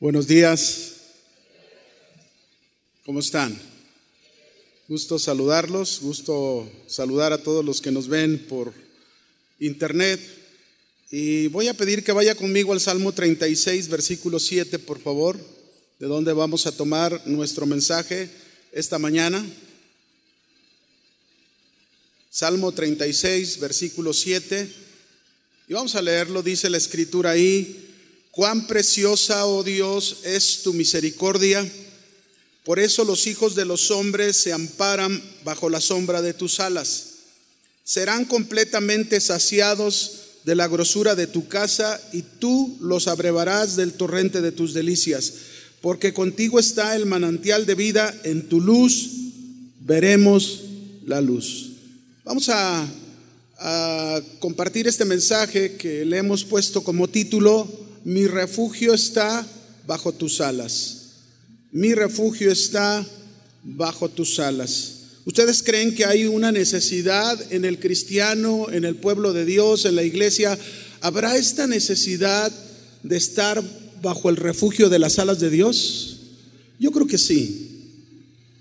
Buenos días. ¿Cómo están? Gusto saludarlos, gusto saludar a todos los que nos ven por internet. Y voy a pedir que vaya conmigo al Salmo 36, versículo 7, por favor, de donde vamos a tomar nuestro mensaje esta mañana. Salmo 36, versículo 7. Y vamos a leerlo, dice la escritura ahí. Cuán preciosa, oh Dios, es tu misericordia. Por eso los hijos de los hombres se amparan bajo la sombra de tus alas. Serán completamente saciados de la grosura de tu casa y tú los abrevarás del torrente de tus delicias. Porque contigo está el manantial de vida, en tu luz veremos la luz. Vamos a, a compartir este mensaje que le hemos puesto como título mi refugio está bajo tus alas. Mi refugio está bajo tus alas. ¿Ustedes creen que hay una necesidad en el cristiano, en el pueblo de Dios, en la iglesia? ¿Habrá esta necesidad de estar bajo el refugio de las alas de Dios? Yo creo que sí.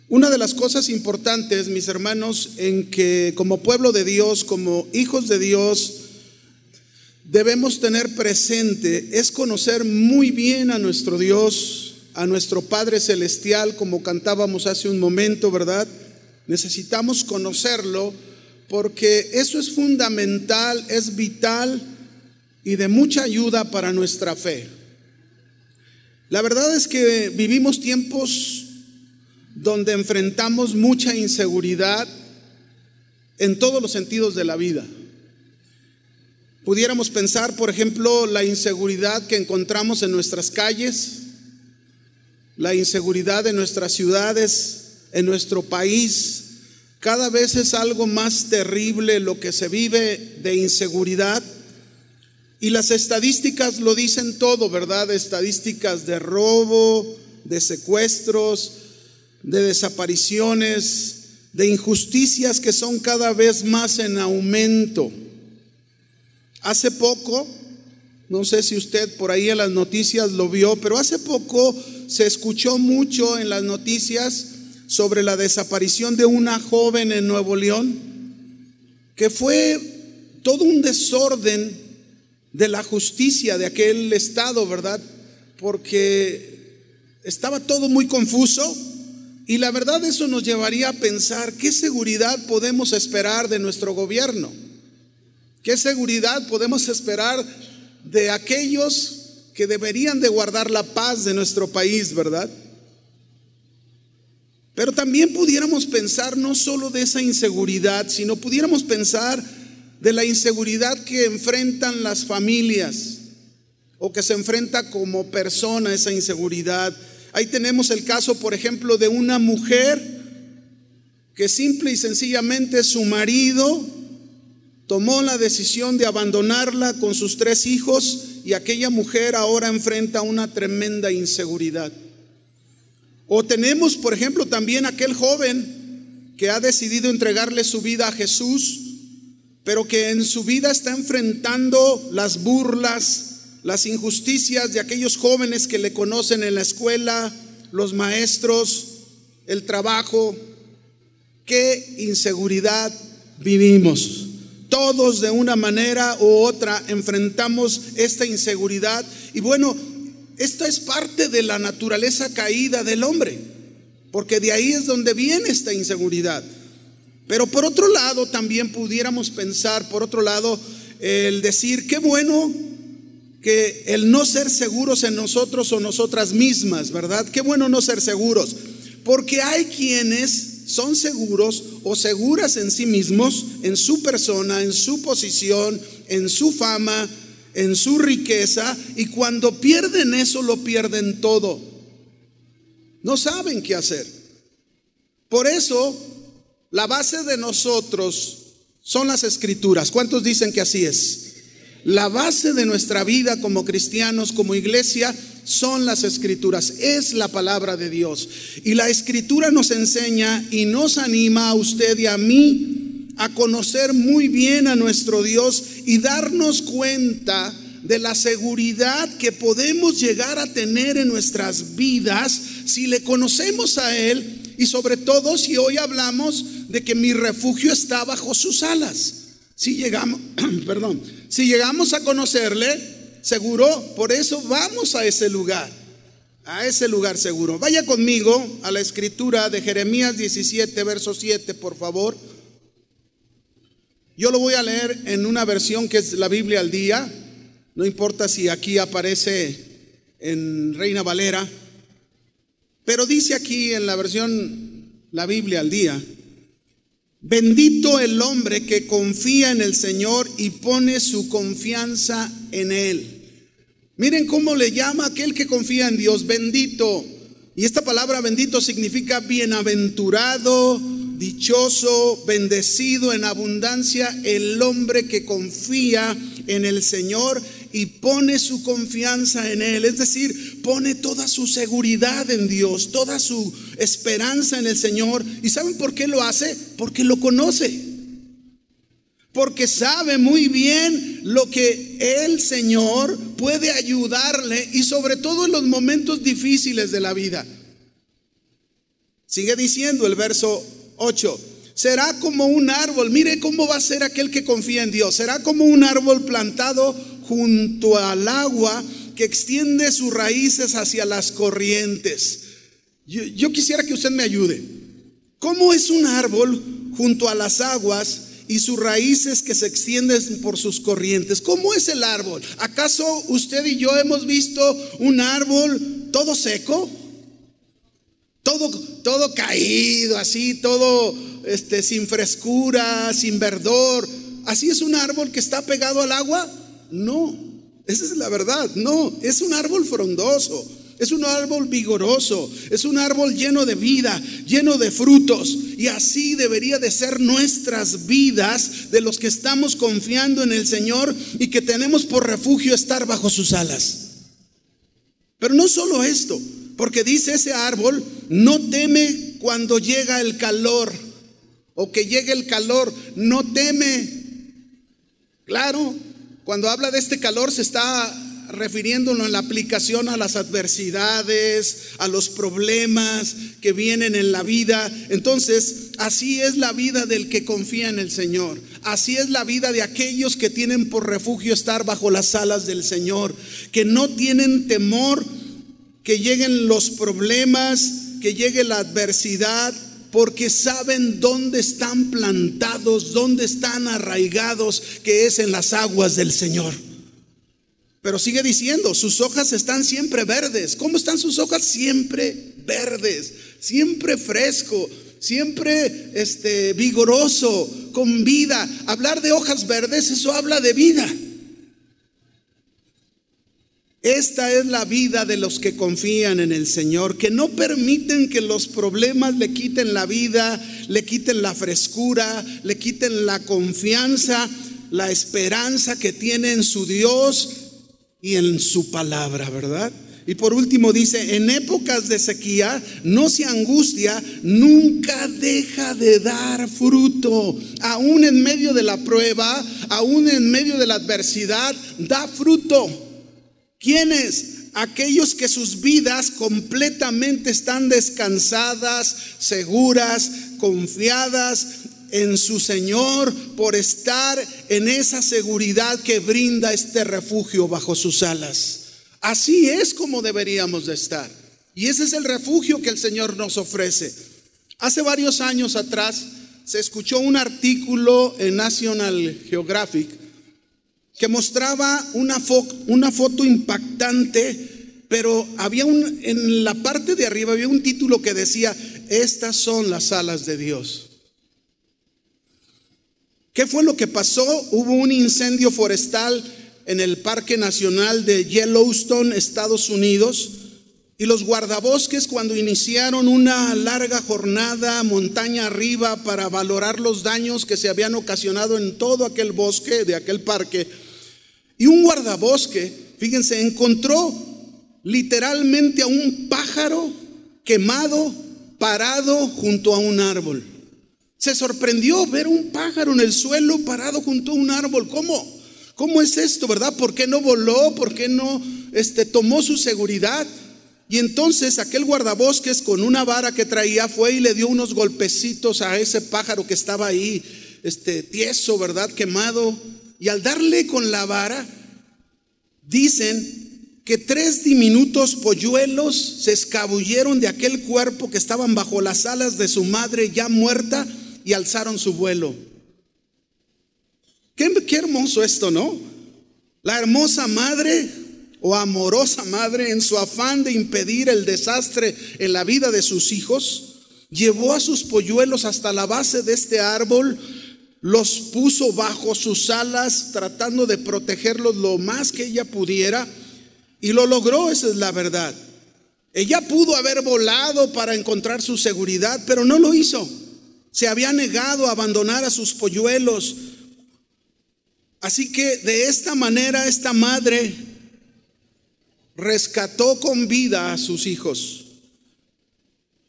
Una de las cosas importantes, mis hermanos, en que como pueblo de Dios, como hijos de Dios, debemos tener presente es conocer muy bien a nuestro Dios, a nuestro Padre Celestial, como cantábamos hace un momento, ¿verdad? Necesitamos conocerlo porque eso es fundamental, es vital y de mucha ayuda para nuestra fe. La verdad es que vivimos tiempos donde enfrentamos mucha inseguridad en todos los sentidos de la vida. Pudiéramos pensar, por ejemplo, la inseguridad que encontramos en nuestras calles, la inseguridad en nuestras ciudades, en nuestro país. Cada vez es algo más terrible lo que se vive de inseguridad. Y las estadísticas lo dicen todo, ¿verdad? Estadísticas de robo, de secuestros, de desapariciones, de injusticias que son cada vez más en aumento. Hace poco, no sé si usted por ahí en las noticias lo vio, pero hace poco se escuchó mucho en las noticias sobre la desaparición de una joven en Nuevo León, que fue todo un desorden de la justicia de aquel estado, ¿verdad? Porque estaba todo muy confuso y la verdad eso nos llevaría a pensar qué seguridad podemos esperar de nuestro gobierno. ¿Qué seguridad podemos esperar de aquellos que deberían de guardar la paz de nuestro país, verdad? Pero también pudiéramos pensar no solo de esa inseguridad, sino pudiéramos pensar de la inseguridad que enfrentan las familias o que se enfrenta como persona esa inseguridad. Ahí tenemos el caso, por ejemplo, de una mujer que simple y sencillamente su marido tomó la decisión de abandonarla con sus tres hijos y aquella mujer ahora enfrenta una tremenda inseguridad. O tenemos, por ejemplo, también aquel joven que ha decidido entregarle su vida a Jesús, pero que en su vida está enfrentando las burlas, las injusticias de aquellos jóvenes que le conocen en la escuela, los maestros, el trabajo. ¿Qué inseguridad vivimos? Todos de una manera u otra enfrentamos esta inseguridad y bueno, esta es parte de la naturaleza caída del hombre, porque de ahí es donde viene esta inseguridad. Pero por otro lado, también pudiéramos pensar, por otro lado, el decir, qué bueno que el no ser seguros en nosotros o nosotras mismas, ¿verdad? Qué bueno no ser seguros, porque hay quienes son seguros o seguras en sí mismos, en su persona, en su posición, en su fama, en su riqueza, y cuando pierden eso lo pierden todo. No saben qué hacer. Por eso, la base de nosotros son las escrituras. ¿Cuántos dicen que así es? La base de nuestra vida como cristianos, como iglesia, son las escrituras, es la palabra de Dios. Y la escritura nos enseña y nos anima a usted y a mí a conocer muy bien a nuestro Dios y darnos cuenta de la seguridad que podemos llegar a tener en nuestras vidas si le conocemos a Él y sobre todo si hoy hablamos de que mi refugio está bajo sus alas. Si llegamos, perdón, si llegamos a conocerle, seguro, por eso vamos a ese lugar, a ese lugar seguro. Vaya conmigo a la escritura de Jeremías 17, verso 7, por favor. Yo lo voy a leer en una versión que es la Biblia al día. No importa si aquí aparece en Reina Valera. Pero dice aquí en la versión la Biblia al día, bendito el hombre que confía en el Señor y pone su confianza en Él. Miren cómo le llama aquel que confía en Dios, bendito. Y esta palabra bendito significa bienaventurado, dichoso, bendecido en abundancia el hombre que confía en el Señor y pone su confianza en Él. Es decir, pone toda su seguridad en Dios, toda su esperanza en el Señor. ¿Y saben por qué lo hace? Porque lo conoce. Porque sabe muy bien lo que el Señor puede ayudarle y sobre todo en los momentos difíciles de la vida. Sigue diciendo el verso 8. Será como un árbol, mire cómo va a ser aquel que confía en Dios. Será como un árbol plantado junto al agua que extiende sus raíces hacia las corrientes. Yo, quisiera que usted me ayude. ¿Cómo es un árbol junto a las aguas y sus raíces que se extienden por sus corrientes. ¿Cómo es el árbol? ¿Acaso usted y yo hemos visto un árbol todo seco? Todo, todo caído, así, todo este, sin frescura, sin verdor. ¿Así es un árbol que está pegado al agua? No, esa es la verdad. No, es un árbol frondoso. Es un árbol vigoroso, es un árbol lleno de vida, lleno de frutos. Y así debería de ser nuestras vidas de los que estamos confiando en el Señor y que tenemos por refugio estar bajo sus alas. Pero no solo esto, porque dice ese árbol, no teme cuando llega el calor o que llegue el calor, no teme. Claro, cuando habla de este calor se está refiriéndonos en la aplicación a las adversidades, a los problemas que vienen en la vida. Entonces, así es la vida del que confía en el Señor. Así es la vida de aquellos que tienen por refugio estar bajo las alas del Señor, que no tienen temor que lleguen los problemas, que llegue la adversidad, porque saben dónde están plantados, dónde están arraigados, que es en las aguas del Señor. Pero sigue diciendo, sus hojas están siempre verdes. ¿Cómo están sus hojas? Siempre verdes, siempre fresco, siempre este, vigoroso, con vida. Hablar de hojas verdes, eso habla de vida. Esta es la vida de los que confían en el Señor, que no permiten que los problemas le quiten la vida, le quiten la frescura, le quiten la confianza, la esperanza que tiene en su Dios y en su palabra, ¿verdad? Y por último dice, en épocas de sequía no se angustia, nunca deja de dar fruto. Aún en medio de la prueba, aún en medio de la adversidad, da fruto. ¿Quiénes? Aquellos que sus vidas completamente están descansadas, seguras, confiadas en su Señor por estar en esa seguridad que brinda este refugio bajo sus alas. Así es como deberíamos de estar. Y ese es el refugio que el Señor nos ofrece. Hace varios años atrás se escuchó un artículo en National Geographic que mostraba una, foto impactante, pero había un, en la parte de arriba había un título que decía, estas son las alas de Dios. ¿Qué fue lo que pasó? Hubo un incendio forestal en el Parque Nacional de Yellowstone, Estados Unidos, y los guardabosques cuando iniciaron una larga jornada montaña arriba para valorar los daños que se habían ocasionado en todo aquel bosque de aquel parque, y un guardabosque, fíjense, encontró literalmente a un pájaro quemado parado junto a un árbol. Se sorprendió ver un pájaro en el suelo parado junto a un árbol. ¿Cómo? ¿Cómo es esto, verdad? ¿Por qué no voló? ¿Por qué no este, tomó su seguridad? Y entonces aquel guardabosques con una vara que traía fue y le dio unos golpecitos a ese pájaro que estaba ahí, este tieso, ¿verdad? Quemado. Y al darle con la vara, dicen que tres diminutos polluelos se escabulleron de aquel cuerpo que estaban bajo las alas de su madre ya muerta y alzaron su vuelo. Qué, qué hermoso esto, ¿no? La hermosa madre o amorosa madre, en su afán de impedir el desastre en la vida de sus hijos, llevó a sus polluelos hasta la base de este árbol, los puso bajo sus alas, tratando de protegerlos lo más que ella pudiera, y lo logró, esa es la verdad. Ella pudo haber volado para encontrar su seguridad, pero no lo hizo. Se había negado a abandonar a sus polluelos. Así que de esta manera esta madre rescató con vida a sus hijos.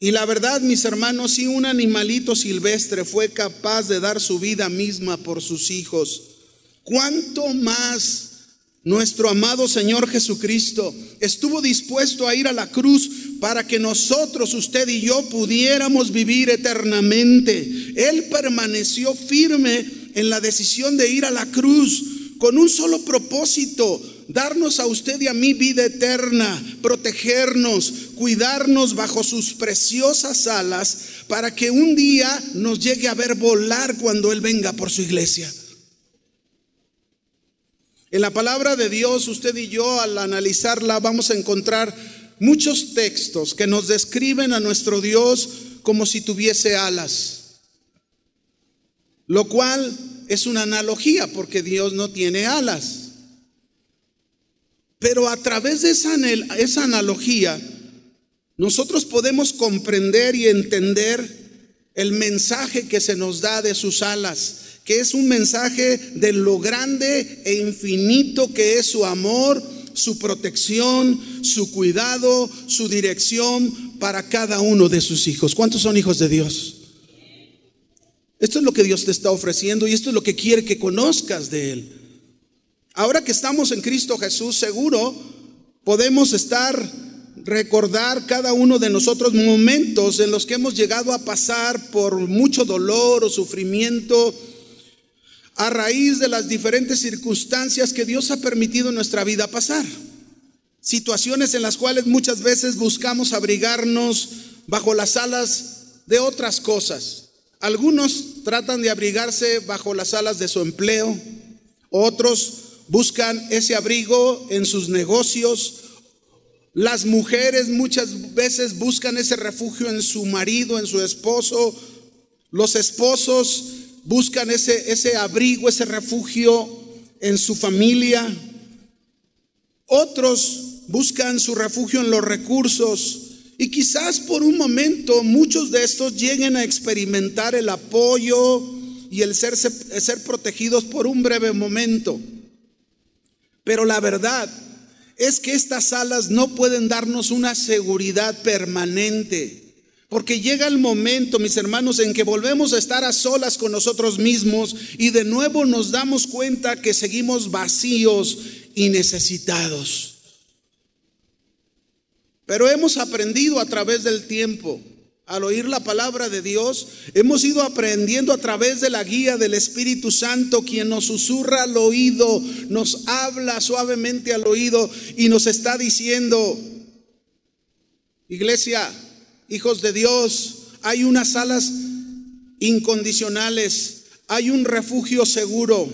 Y la verdad, mis hermanos, si un animalito silvestre fue capaz de dar su vida misma por sus hijos, ¿cuánto más nuestro amado Señor Jesucristo estuvo dispuesto a ir a la cruz para que nosotros, usted y yo, pudiéramos vivir eternamente? Él permaneció firme en la decisión de ir a la cruz con un solo propósito, darnos a usted y a mí vida eterna, protegernos, cuidarnos bajo sus preciosas alas para que un día nos llegue a ver volar cuando Él venga por su iglesia. En la palabra de Dios, usted y yo al analizarla vamos a encontrar muchos textos que nos describen a nuestro Dios como si tuviese alas, lo cual es una analogía porque Dios no tiene alas. Pero a través de esa, esa analogía, nosotros podemos comprender y entender el mensaje que se nos da de sus alas, que es un mensaje de lo grande e infinito que es su amor, su protección, su cuidado, su dirección para cada uno de sus hijos. ¿Cuántos son hijos de Dios? Esto es lo que Dios te está ofreciendo y esto es lo que quiere que conozcas de Él. Ahora que estamos en Cristo Jesús, seguro podemos estar, recordar cada uno de nosotros momentos en los que hemos llegado a pasar por mucho dolor o sufrimiento a raíz de las diferentes circunstancias que Dios ha permitido en nuestra vida pasar. Situaciones en las cuales muchas veces buscamos abrigarnos bajo las alas de otras cosas. Algunos tratan de abrigarse bajo las alas de su empleo, otros buscan ese abrigo en sus negocios. Las mujeres muchas veces buscan ese refugio en su marido, en su esposo. Los esposos buscan ese, ese abrigo, ese refugio en su familia. Otros buscan su refugio en los recursos. Y quizás por un momento muchos de estos lleguen a experimentar el apoyo y el ser, ser protegidos por un breve momento. Pero la verdad es que estas alas no pueden darnos una seguridad permanente. Porque llega el momento, mis hermanos, en que volvemos a estar a solas con nosotros mismos y de nuevo nos damos cuenta que seguimos vacíos y necesitados. Pero hemos aprendido a través del tiempo al oír la palabra de Dios, hemos ido aprendiendo a través de la guía del Espíritu Santo, quien nos susurra al oído, nos habla suavemente al oído y nos está diciendo, iglesia, hijos de Dios, hay unas alas incondicionales, hay un refugio seguro,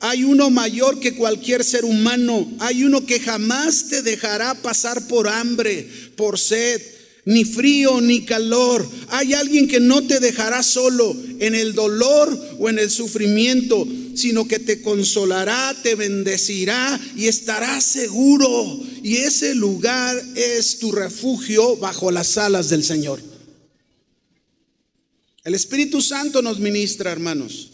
hay uno mayor que cualquier ser humano, hay uno que jamás te dejará pasar por hambre, por sed ni frío ni calor. Hay alguien que no te dejará solo en el dolor o en el sufrimiento, sino que te consolará, te bendecirá y estarás seguro. Y ese lugar es tu refugio bajo las alas del Señor. El Espíritu Santo nos ministra, hermanos,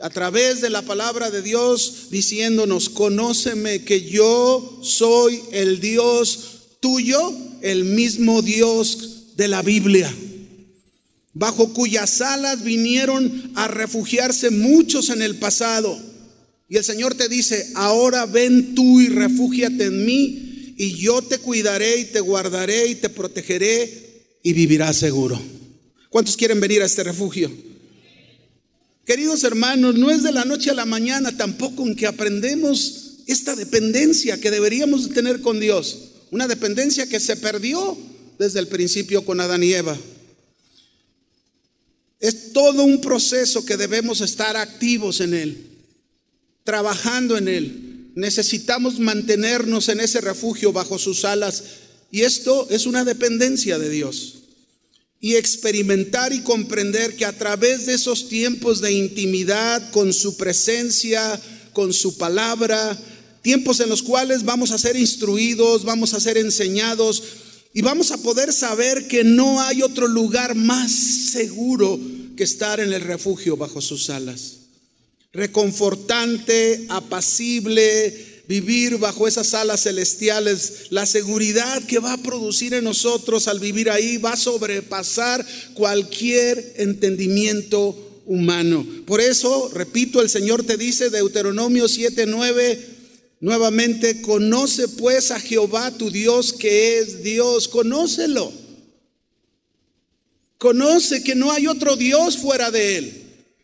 a través de la palabra de Dios, diciéndonos, conóceme que yo soy el Dios tuyo el mismo Dios de la Biblia, bajo cuyas alas vinieron a refugiarse muchos en el pasado. Y el Señor te dice, ahora ven tú y refúgiate en mí y yo te cuidaré y te guardaré y te protegeré y vivirás seguro. ¿Cuántos quieren venir a este refugio? Queridos hermanos, no es de la noche a la mañana tampoco en que aprendemos esta dependencia que deberíamos tener con Dios. Una dependencia que se perdió desde el principio con Adán y Eva. Es todo un proceso que debemos estar activos en él, trabajando en él. Necesitamos mantenernos en ese refugio bajo sus alas y esto es una dependencia de Dios. Y experimentar y comprender que a través de esos tiempos de intimidad con su presencia, con su palabra, tiempos en los cuales vamos a ser instruidos, vamos a ser enseñados, y vamos a poder saber que no hay otro lugar más seguro que estar en el refugio bajo sus alas. Reconfortante, apacible, vivir bajo esas alas celestiales, la seguridad que va a producir en nosotros al vivir ahí va a sobrepasar cualquier entendimiento humano. Por eso, repito, el Señor te dice, Deuteronomio 7:9, Nuevamente, conoce pues a Jehová tu Dios que es Dios, conócelo. Conoce que no hay otro Dios fuera de Él.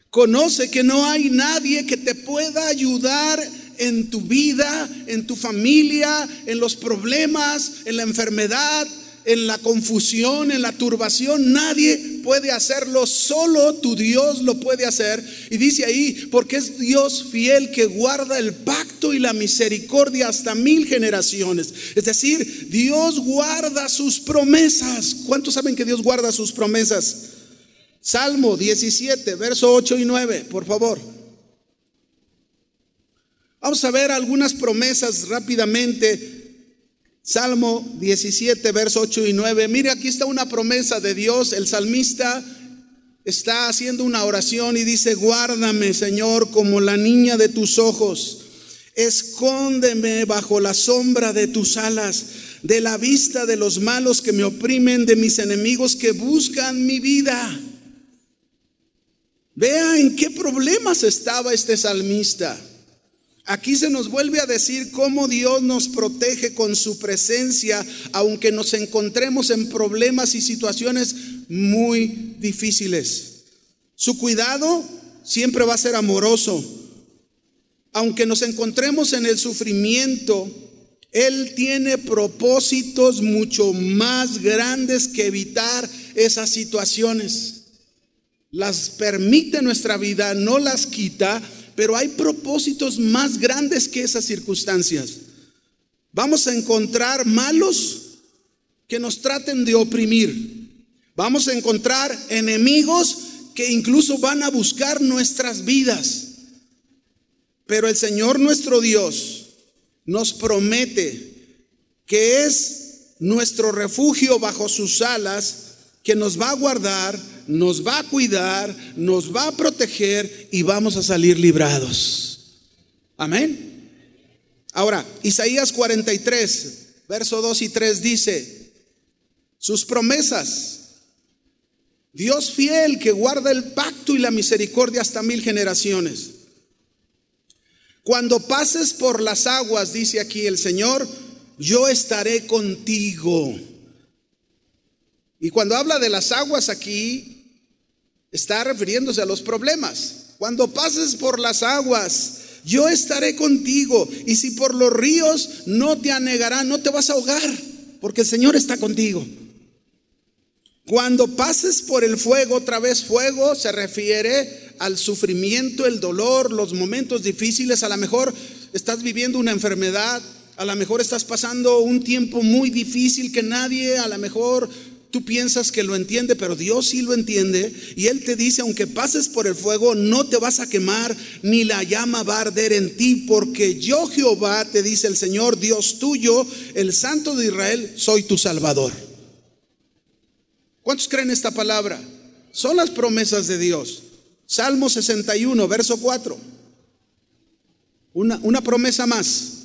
Conoce que no hay nadie que te pueda ayudar en tu vida, en tu familia, en los problemas, en la enfermedad, en la confusión, en la turbación. Nadie puede hacerlo, solo tu Dios lo puede hacer. Y dice ahí, porque es Dios fiel que guarda el pacto y la misericordia hasta mil generaciones. Es decir, Dios guarda sus promesas. ¿Cuántos saben que Dios guarda sus promesas? Salmo 17, verso 8 y 9, por favor. Vamos a ver algunas promesas rápidamente Salmo 17, verso 8 y 9. Mire, aquí está una promesa de Dios. El salmista está haciendo una oración y dice, guárdame, Señor, como la niña de tus ojos. Escóndeme bajo la sombra de tus alas, de la vista de los malos que me oprimen, de mis enemigos que buscan mi vida. Vea en qué problemas estaba este salmista. Aquí se nos vuelve a decir cómo Dios nos protege con su presencia, aunque nos encontremos en problemas y situaciones muy difíciles. Su cuidado siempre va a ser amoroso. Aunque nos encontremos en el sufrimiento, Él tiene propósitos mucho más grandes que evitar esas situaciones. Las permite nuestra vida, no las quita, pero hay propósitos más grandes que esas circunstancias. Vamos a encontrar malos que nos traten de oprimir. Vamos a encontrar enemigos que incluso van a buscar nuestras vidas. Pero el Señor nuestro Dios nos promete que es nuestro refugio bajo sus alas, que nos va a guardar, nos va a cuidar, nos va a proteger y vamos a salir librados. Amén. Ahora, Isaías 43, verso 2 y 3 dice, sus promesas, Dios fiel que guarda el pacto y la misericordia hasta mil generaciones. Cuando pases por las aguas, dice aquí el Señor, yo estaré contigo. Y cuando habla de las aguas aquí, Está refiriéndose a los problemas. Cuando pases por las aguas, yo estaré contigo. Y si por los ríos no te anegarán, no te vas a ahogar, porque el Señor está contigo. Cuando pases por el fuego, otra vez fuego se refiere al sufrimiento, el dolor, los momentos difíciles. A lo mejor estás viviendo una enfermedad, a lo mejor estás pasando un tiempo muy difícil que nadie a lo mejor Tú piensas que lo entiende, pero Dios sí lo entiende. Y Él te dice, aunque pases por el fuego, no te vas a quemar, ni la llama va a arder en ti, porque yo Jehová, te dice el Señor, Dios tuyo, el Santo de Israel, soy tu Salvador. ¿Cuántos creen esta palabra? Son las promesas de Dios. Salmo 61, verso 4. Una, una promesa más.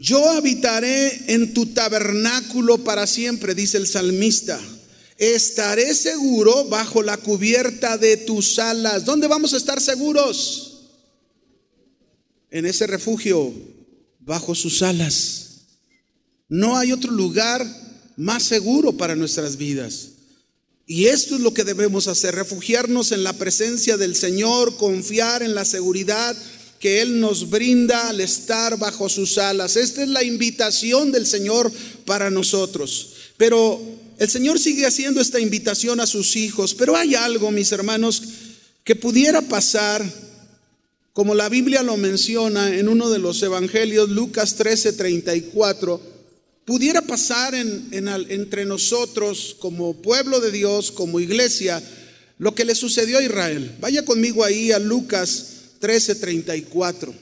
Yo habitaré en tu tabernáculo para siempre, dice el salmista. Estaré seguro bajo la cubierta de tus alas. ¿Dónde vamos a estar seguros? en ese refugio bajo sus alas. No hay otro lugar más seguro para nuestras vidas. Y esto es lo que debemos hacer, refugiarnos en la presencia del Señor, confiar en la seguridad que Él nos brinda al estar bajo sus alas. Esta es la invitación del Señor para nosotros. Pero el Señor sigue haciendo esta invitación a sus hijos. Pero hay algo, mis hermanos, que pudiera pasar, como la Biblia lo menciona en uno de los evangelios, Lucas 13, 34 pudiera pasar entre nosotros como pueblo de Dios, como iglesia, lo que le sucedió a Israel. Vaya conmigo ahí a Lucas 13:34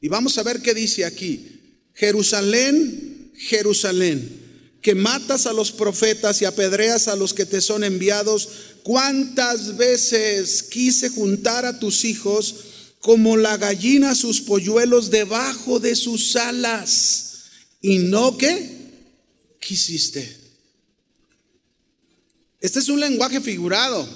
y vamos a ver qué dice aquí. Jerusalén, Jerusalén, que matas a los profetas y apedreas a los que te son enviados, cuántas veces quise juntar a tus hijos como la gallina sus polluelos debajo de sus alas y no que quisiste. Este es un lenguaje figurado,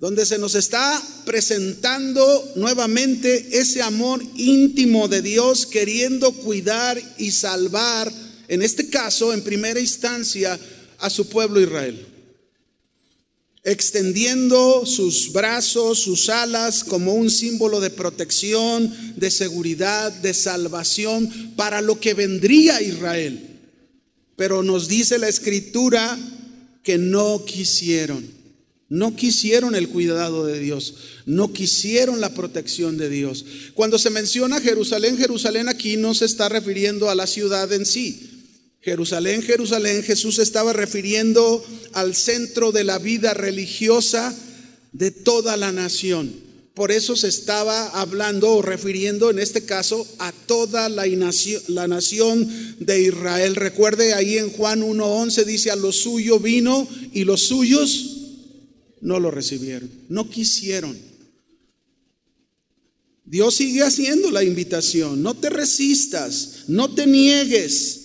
donde se nos está presentando nuevamente ese amor íntimo de Dios queriendo cuidar y salvar, en este caso, en primera instancia, a su pueblo Israel extendiendo sus brazos, sus alas como un símbolo de protección, de seguridad, de salvación para lo que vendría Israel. Pero nos dice la escritura que no quisieron, no quisieron el cuidado de Dios, no quisieron la protección de Dios. Cuando se menciona Jerusalén, Jerusalén aquí no se está refiriendo a la ciudad en sí, Jerusalén, Jerusalén, Jesús estaba refiriendo al centro de la vida religiosa de toda la nación. Por eso se estaba hablando o refiriendo en este caso a toda la nación, la nación de Israel. Recuerde ahí en Juan 1.11 dice, a lo suyo vino y los suyos no lo recibieron, no quisieron. Dios sigue haciendo la invitación, no te resistas, no te niegues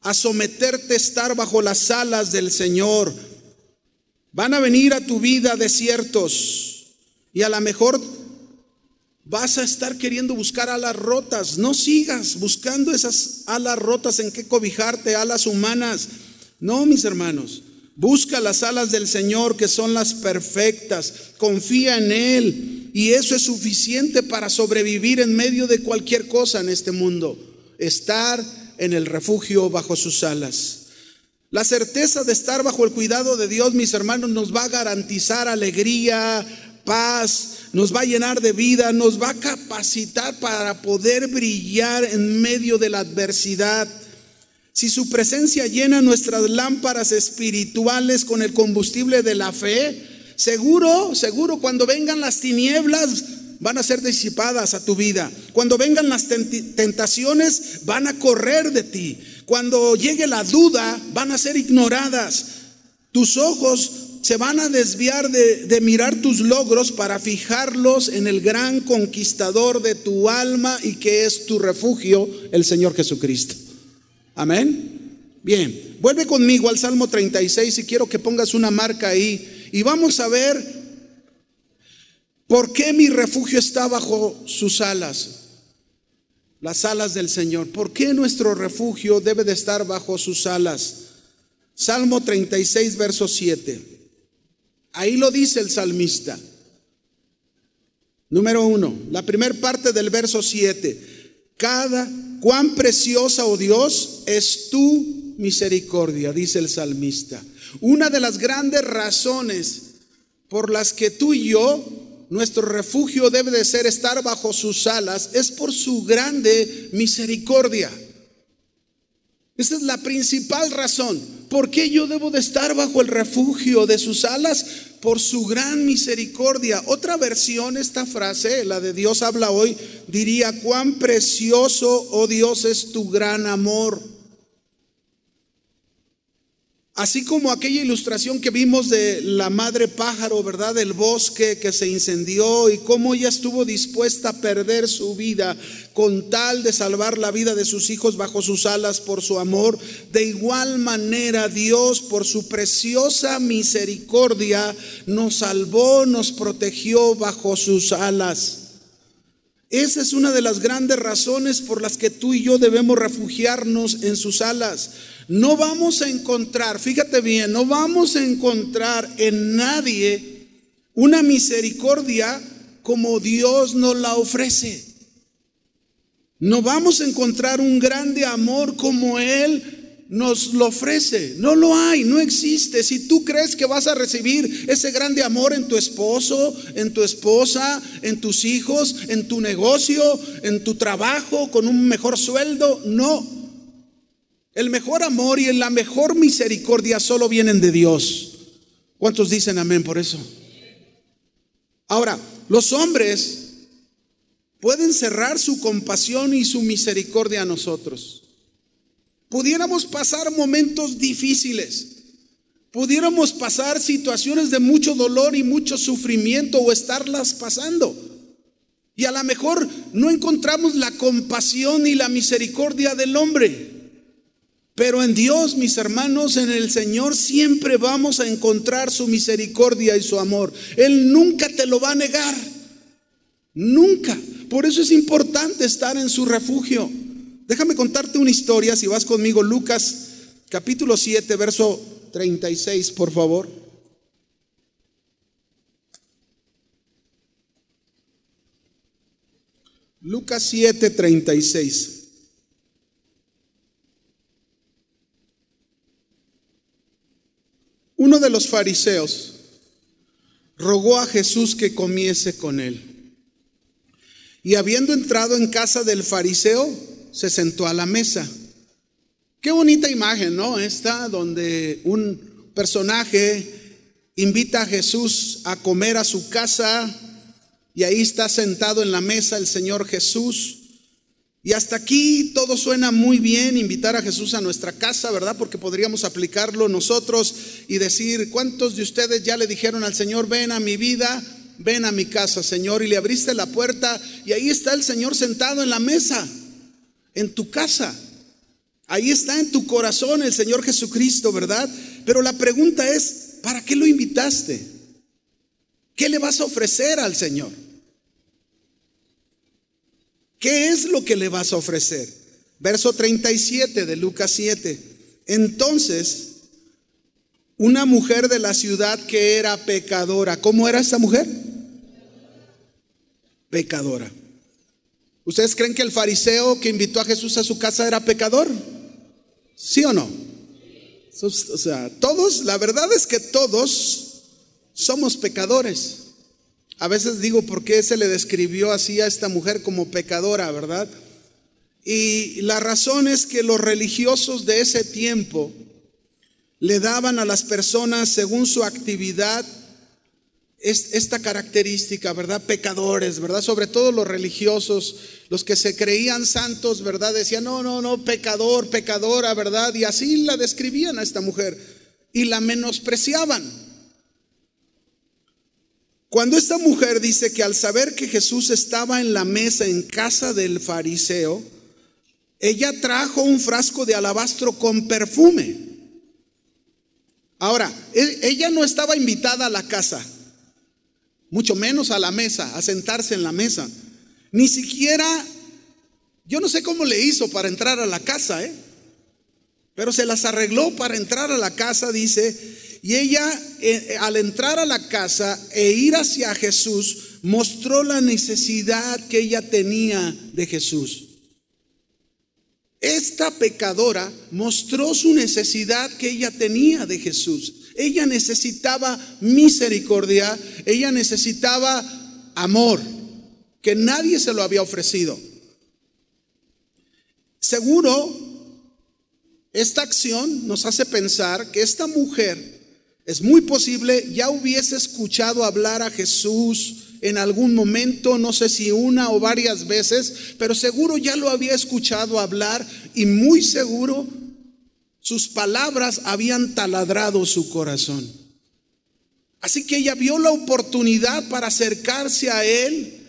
a someterte a estar bajo las alas del Señor. Van a venir a tu vida desiertos y a lo mejor vas a estar queriendo buscar alas rotas. No sigas buscando esas alas rotas en que cobijarte, alas humanas. No, mis hermanos. Busca las alas del Señor que son las perfectas. Confía en Él. Y eso es suficiente para sobrevivir en medio de cualquier cosa en este mundo. Estar en el refugio bajo sus alas. La certeza de estar bajo el cuidado de Dios, mis hermanos, nos va a garantizar alegría, paz, nos va a llenar de vida, nos va a capacitar para poder brillar en medio de la adversidad. Si su presencia llena nuestras lámparas espirituales con el combustible de la fe, seguro, seguro cuando vengan las tinieblas van a ser disipadas a tu vida. Cuando vengan las tentaciones, van a correr de ti. Cuando llegue la duda, van a ser ignoradas. Tus ojos se van a desviar de, mirar tus logros para fijarlos en el gran conquistador de tu alma y que es tu refugio, el Señor Jesucristo. Amén. Bien, vuelve conmigo al Salmo 36 y quiero que pongas una marca ahí y vamos a ver ¿Por qué mi refugio está bajo sus alas? Las alas del Señor. ¿Por qué nuestro refugio debe de estar bajo sus alas? Salmo 36, verso 7. Ahí lo dice el salmista. Número uno, la primera parte del verso 7. Cada, cuán preciosa, oh Dios, es tu misericordia, dice el salmista. Una de las grandes razones por las que tú y yo nuestro refugio debe de ser estar bajo sus alas, es por su grande misericordia. Esa es la principal razón. ¿Por qué yo debo de estar bajo el refugio de sus alas? Por su gran misericordia. Otra versión, esta frase, la de Dios habla hoy, diría, cuán precioso, oh Dios, es tu gran amor. Así como aquella ilustración que vimos de la madre pájaro, ¿verdad? Del bosque que se incendió y cómo ella estuvo dispuesta a perder su vida con tal de salvar la vida de sus hijos bajo sus alas por su amor. De igual manera Dios, por su preciosa misericordia, nos salvó, nos protegió bajo sus alas. Esa es una de las grandes razones por las que tú y yo debemos refugiarnos en sus alas. No vamos a encontrar, fíjate bien, no vamos a encontrar en nadie una misericordia como Dios nos la ofrece. No vamos a encontrar un grande amor como Él nos lo ofrece. No lo hay, no existe. Si tú crees que vas a recibir ese grande amor en tu esposo, en tu esposa, en tus hijos, en tu negocio, en tu trabajo, con un mejor sueldo, no. El mejor amor y la mejor misericordia solo vienen de Dios. ¿Cuántos dicen amén por eso? Ahora, los hombres pueden cerrar su compasión y su misericordia a nosotros pudiéramos pasar momentos difíciles, pudiéramos pasar situaciones de mucho dolor y mucho sufrimiento o estarlas pasando. Y a lo mejor no encontramos la compasión y la misericordia del hombre. Pero en Dios, mis hermanos, en el Señor siempre vamos a encontrar su misericordia y su amor. Él nunca te lo va a negar. Nunca. Por eso es importante estar en su refugio. Déjame contarte una historia, si vas conmigo, Lucas capítulo 7, verso 36, por favor. Lucas 7, 36. Uno de los fariseos rogó a Jesús que comiese con él. Y habiendo entrado en casa del fariseo, se sentó a la mesa. Qué bonita imagen, ¿no? Esta donde un personaje invita a Jesús a comer a su casa y ahí está sentado en la mesa el Señor Jesús. Y hasta aquí todo suena muy bien, invitar a Jesús a nuestra casa, ¿verdad? Porque podríamos aplicarlo nosotros y decir, ¿cuántos de ustedes ya le dijeron al Señor, ven a mi vida, ven a mi casa, Señor? Y le abriste la puerta y ahí está el Señor sentado en la mesa en tu casa. Ahí está en tu corazón el Señor Jesucristo, ¿verdad? Pero la pregunta es, ¿para qué lo invitaste? ¿Qué le vas a ofrecer al Señor? ¿Qué es lo que le vas a ofrecer? Verso 37 de Lucas 7. Entonces, una mujer de la ciudad que era pecadora, ¿cómo era esta mujer? Pecadora. ¿Ustedes creen que el fariseo que invitó a Jesús a su casa era pecador? ¿Sí o no? O sea, todos, la verdad es que todos somos pecadores. A veces digo, ¿por qué se le describió así a esta mujer como pecadora, verdad? Y la razón es que los religiosos de ese tiempo le daban a las personas según su actividad esta característica, ¿verdad? Pecadores, ¿verdad? Sobre todo los religiosos, los que se creían santos, ¿verdad? Decían, no, no, no, pecador, pecadora, ¿verdad? Y así la describían a esta mujer y la menospreciaban. Cuando esta mujer dice que al saber que Jesús estaba en la mesa en casa del fariseo, ella trajo un frasco de alabastro con perfume. Ahora, e, ella no estaba invitada a la casa mucho menos a la mesa, a sentarse en la mesa. Ni siquiera, yo no sé cómo le hizo para entrar a la casa, ¿eh? pero se las arregló para entrar a la casa, dice, y ella eh, al entrar a la casa e ir hacia Jesús, mostró la necesidad que ella tenía de Jesús. Esta pecadora mostró su necesidad que ella tenía de Jesús. Ella necesitaba misericordia, ella necesitaba amor, que nadie se lo había ofrecido. Seguro, esta acción nos hace pensar que esta mujer es muy posible ya hubiese escuchado hablar a Jesús en algún momento, no sé si una o varias veces, pero seguro ya lo había escuchado hablar y muy seguro sus palabras habían taladrado su corazón. Así que ella vio la oportunidad para acercarse a él,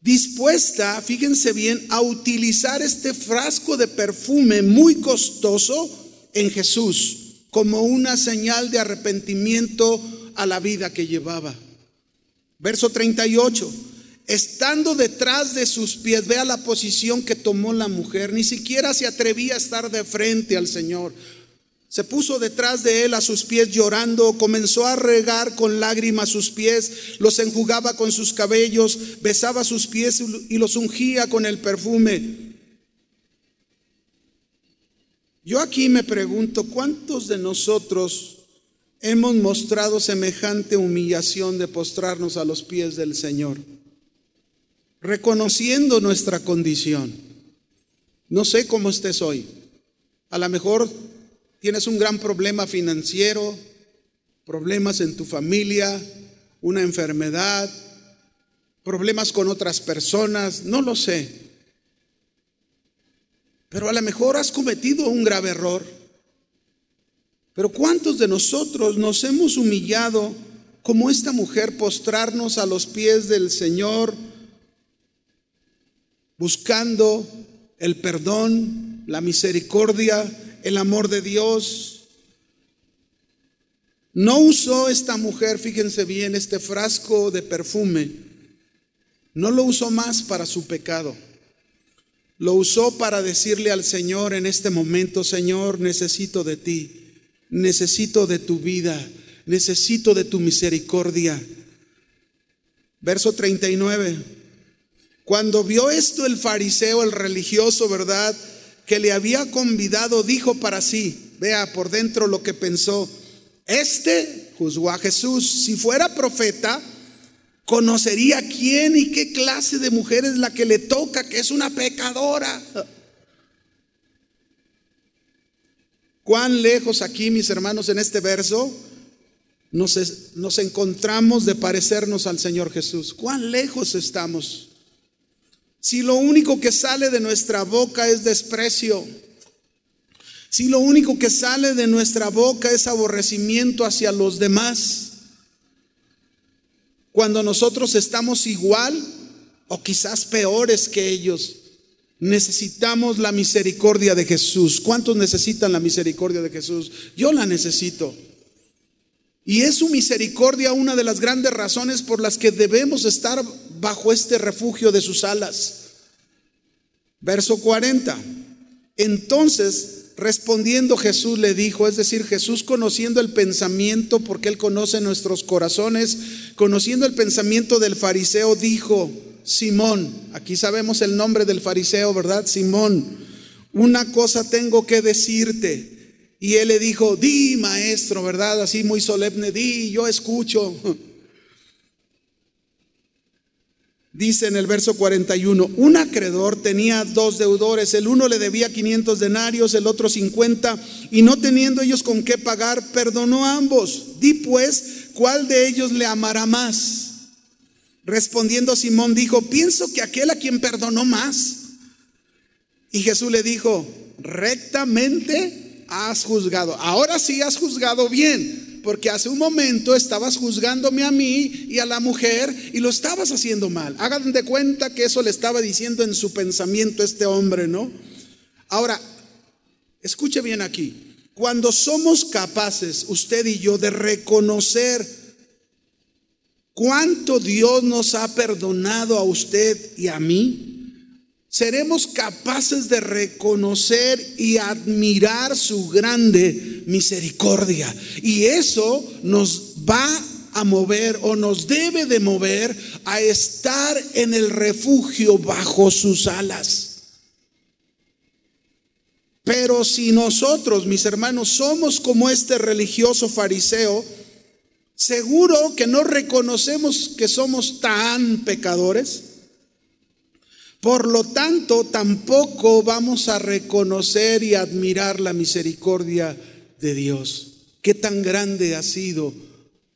dispuesta, fíjense bien, a utilizar este frasco de perfume muy costoso en Jesús como una señal de arrepentimiento a la vida que llevaba. Verso 38. estando detrás de sus pies, vea la posición que tomó la mujer, ni siquiera se atrevía a estar de frente al Señor. Se puso detrás de él a sus pies llorando, comenzó a regar con lágrimas sus pies, los enjugaba con sus cabellos, besaba sus pies y los ungía con el perfume. Yo aquí me pregunto, ¿cuántos de nosotros hemos mostrado semejante humillación de postrarnos a los pies del Señor? Reconociendo nuestra condición. No sé cómo estés hoy. A lo mejor tienes un gran problema financiero, problemas en tu familia, una enfermedad, problemas con otras personas, no lo sé. Pero a lo mejor has cometido un grave error. Pero ¿cuántos de nosotros nos hemos humillado como esta mujer postrarnos a los pies del Señor buscando el perdón, la misericordia, el amor de Dios? No usó esta mujer, fíjense bien, este frasco de perfume, no lo usó más para su pecado. Lo usó para decirle al Señor en este momento, Señor, necesito de ti, necesito de tu vida, necesito de tu misericordia. Verso 39. Cuando vio esto el fariseo, el religioso, ¿verdad? Que le había convidado, dijo para sí, vea por dentro lo que pensó, este juzgó a Jesús, si fuera profeta, conocería quién y qué clase de mujer es la que le toca, que es una pecadora. Cuán lejos aquí, mis hermanos, en este verso, nos, nos encontramos de parecernos al Señor Jesús. Cuán lejos estamos. Si lo único que sale de nuestra boca es desprecio, si lo único que sale de nuestra boca es aborrecimiento hacia los demás, cuando nosotros estamos igual o quizás peores que ellos. Necesitamos la misericordia de Jesús. ¿Cuántos necesitan la misericordia de Jesús? Yo la necesito. Y es su misericordia una de las grandes razones por las que debemos estar bajo este refugio de sus alas. Verso 40. Entonces Respondiendo Jesús le dijo, es decir, Jesús conociendo el pensamiento, porque Él conoce nuestros corazones, conociendo el pensamiento del fariseo, dijo, Simón, aquí sabemos el nombre del fariseo, ¿verdad? Simón, una cosa tengo que decirte. Y él le dijo, di maestro, ¿verdad? Así muy solemne, di, yo escucho. Dice en el verso 41, un acreedor tenía dos deudores, el uno le debía 500 denarios, el otro 50, y no teniendo ellos con qué pagar, perdonó a ambos. Di pues, ¿cuál de ellos le amará más? Respondiendo Simón dijo, pienso que aquel a quien perdonó más. Y Jesús le dijo, rectamente has juzgado. Ahora sí has juzgado bien porque hace un momento estabas juzgándome a mí y a la mujer y lo estabas haciendo mal. Hagan de cuenta que eso le estaba diciendo en su pensamiento este hombre, ¿no? Ahora, escuche bien aquí. Cuando somos capaces, usted y yo, de reconocer cuánto Dios nos ha perdonado a usted y a mí, seremos capaces de reconocer y admirar su grande misericordia. Y eso nos va a mover o nos debe de mover a estar en el refugio bajo sus alas. Pero si nosotros, mis hermanos, somos como este religioso fariseo, seguro que no reconocemos que somos tan pecadores por lo tanto, tampoco vamos a reconocer y admirar la misericordia de Dios. Qué tan grande ha sido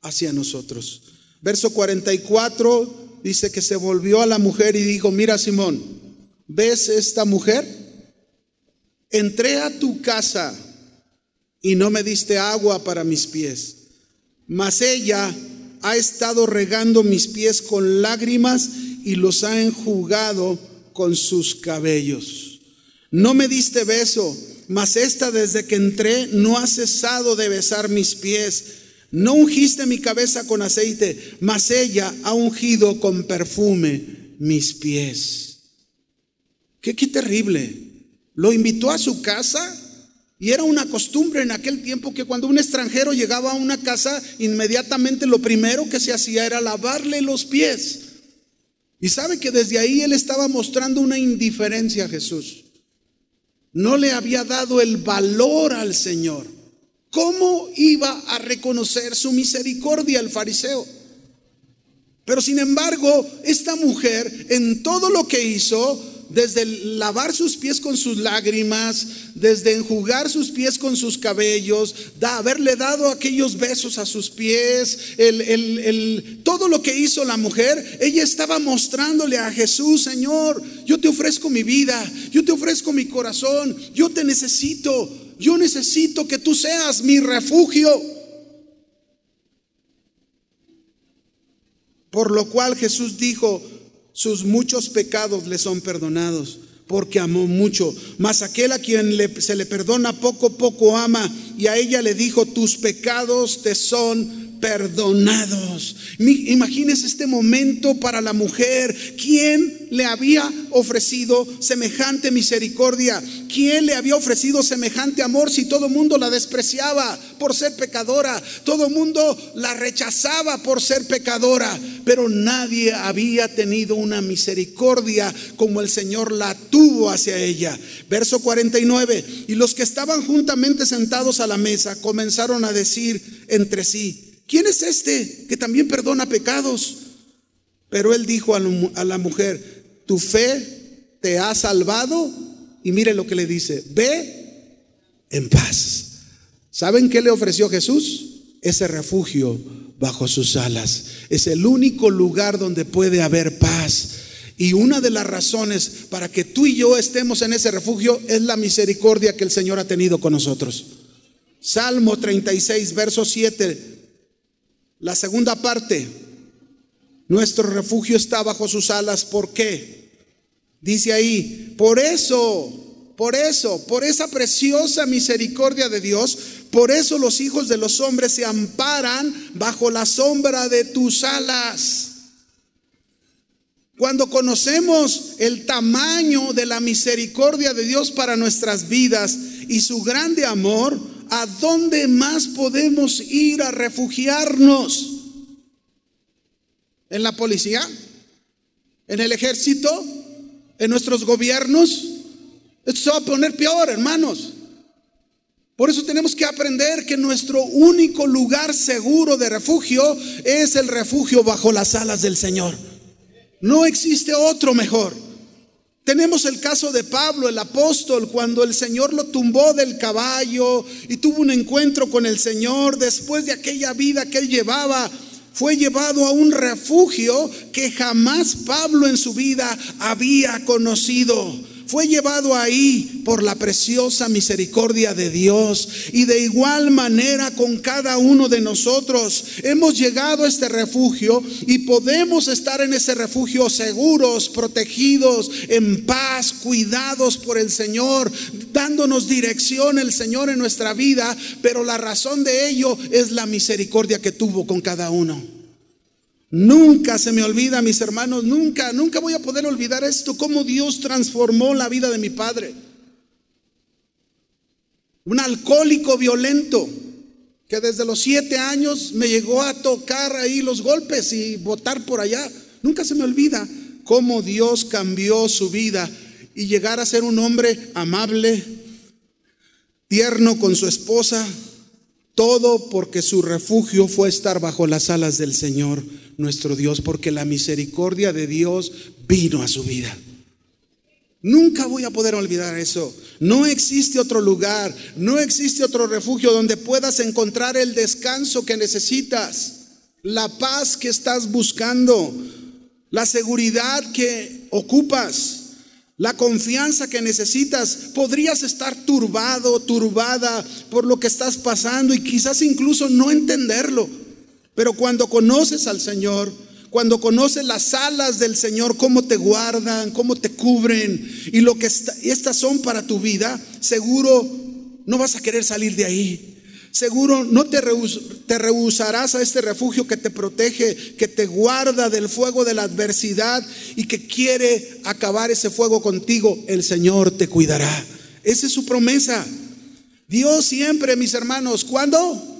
hacia nosotros. Verso 44 dice que se volvió a la mujer y dijo, mira Simón, ¿ves esta mujer? Entré a tu casa y no me diste agua para mis pies, mas ella ha estado regando mis pies con lágrimas y los ha enjugado con sus cabellos. No me diste beso, mas esta desde que entré no ha cesado de besar mis pies. No ungiste mi cabeza con aceite, mas ella ha ungido con perfume mis pies. Qué, qué terrible. Lo invitó a su casa y era una costumbre en aquel tiempo que cuando un extranjero llegaba a una casa, inmediatamente lo primero que se hacía era lavarle los pies. Y sabe que desde ahí él estaba mostrando una indiferencia a Jesús. No le había dado el valor al Señor. ¿Cómo iba a reconocer su misericordia el fariseo? Pero sin embargo, esta mujer en todo lo que hizo, desde lavar sus pies con sus lágrimas, desde enjugar sus pies con sus cabellos, da, haberle dado aquellos besos a sus pies, todo lo que hizo la mujer, ella estaba mostrándole a Jesús, Señor, yo te ofrezco mi vida, yo te ofrezco mi corazón, yo te necesito, yo necesito que tú seas mi refugio. Por lo cual Jesús dijo, sus muchos pecados le son perdonados, porque amó mucho. Mas aquel a quien se le perdona poco, poco ama. Y a ella le dijo, tus pecados te son perdonados. Imagínese este momento para la mujer. ¿Quién le había ofrecido semejante misericordia? ¿Quién le había ofrecido semejante amor si todo el mundo la despreciaba por ser pecadora? Todo el mundo la rechazaba por ser pecadora. Pero nadie había tenido una misericordia como el Señor la tuvo hacia ella. Verso 49. Y los que estaban juntamente sentados a la mesa comenzaron a decir entre sí, ¿quién es este que también perdona pecados? Pero él dijo a la mujer, tu fe te ha salvado y mire lo que le dice, ve en paz. ¿Saben qué le ofreció Jesús? Ese refugio bajo sus alas. Es el único lugar donde puede haber paz. Y una de las razones para que tú y yo estemos en ese refugio es la misericordia que el Señor ha tenido con nosotros. Salmo 36, verso 7 la segunda parte, nuestro refugio está bajo sus alas. ¿Por qué? Dice ahí, por eso, por eso, por esa preciosa misericordia de Dios, por eso los hijos de los hombres se amparan bajo la sombra de tus alas. Cuando conocemos el tamaño de la misericordia de Dios para nuestras vidas y su grande amor, ¿a dónde más podemos ir a refugiarnos? ¿En la policía? ¿En el ejército? ¿En nuestros gobiernos? Esto se va a poner peor, hermanos. Por eso tenemos que aprender que nuestro único lugar seguro de refugio es el refugio bajo las alas del Señor. No existe otro mejor. Tenemos el caso de Pablo, el apóstol, cuando el Señor lo tumbó del caballo y tuvo un encuentro con el Señor después de aquella vida que él llevaba. Fue llevado a un refugio que jamás Pablo en su vida había conocido fue llevado ahí por la preciosa misericordia de Dios. Y de igual manera con cada uno de nosotros hemos llegado a este refugio y podemos estar en ese refugio seguros, protegidos, en paz, cuidados por el Señor, dándonos dirección el Señor en nuestra vida. Pero la razón de ello es la misericordia que tuvo con cada uno. Nunca se me olvida, mis hermanos, nunca, nunca voy a poder olvidar esto, cómo Dios transformó la vida de mi padre. Un alcohólico violento que desde los siete años me llegó a tocar ahí los golpes y botar por allá. Nunca se me olvida cómo Dios cambió su vida y llegar a ser un hombre amable, tierno con su esposa, todo porque su refugio fue estar bajo las alas del Señor nuestro Dios, porque la misericordia de Dios vino a su vida. Nunca voy a poder olvidar eso. No existe otro lugar, no existe otro refugio donde puedas encontrar el descanso que necesitas, la paz que estás buscando, la seguridad que ocupas, la confianza que necesitas. Podrías estar turbado, turbada por lo que estás pasando y quizás incluso no entenderlo. Pero cuando conoces al Señor, cuando conoces las alas del Señor, cómo te guardan, cómo te cubren y lo que estas son para tu vida, seguro no vas a querer salir de ahí. Seguro no te, te rehusarás a este refugio que te protege, que te guarda del fuego de la adversidad y que quiere acabar ese fuego contigo. El Señor te cuidará. Esa es su promesa. Dios siempre, mis hermanos, ¿cuándo?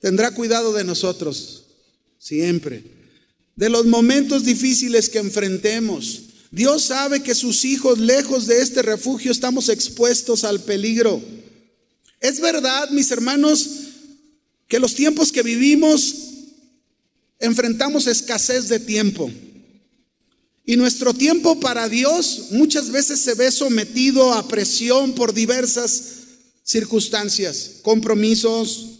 Tendrá cuidado de nosotros. Siempre. De los momentos difíciles que enfrentemos. Dios sabe que sus hijos lejos de este refugio estamos expuestos al peligro. Es verdad, mis hermanos, que los tiempos que vivimos enfrentamos escasez de tiempo. Y nuestro tiempo para Dios muchas veces se ve sometido a presión por diversas circunstancias, compromisos,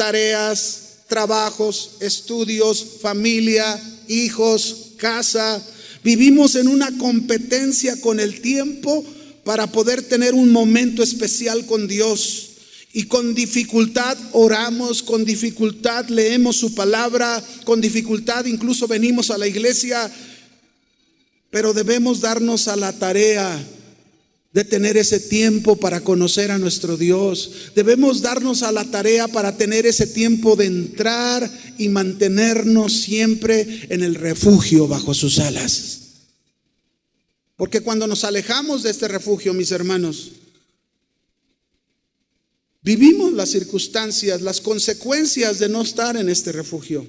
tareas, trabajos, estudios, familia, hijos, casa. Vivimos en una competencia con el tiempo para poder tener un momento especial con Dios. Y con dificultad oramos, con dificultad leemos su palabra, con dificultad incluso venimos a la iglesia, pero debemos darnos a la tarea de tener ese tiempo para conocer a nuestro Dios. Debemos darnos a la tarea para tener ese tiempo de entrar y mantenernos siempre en el refugio bajo sus alas. Porque cuando nos alejamos de este refugio, mis hermanos, Vivimos las circunstancias, las consecuencias de no estar en este refugio.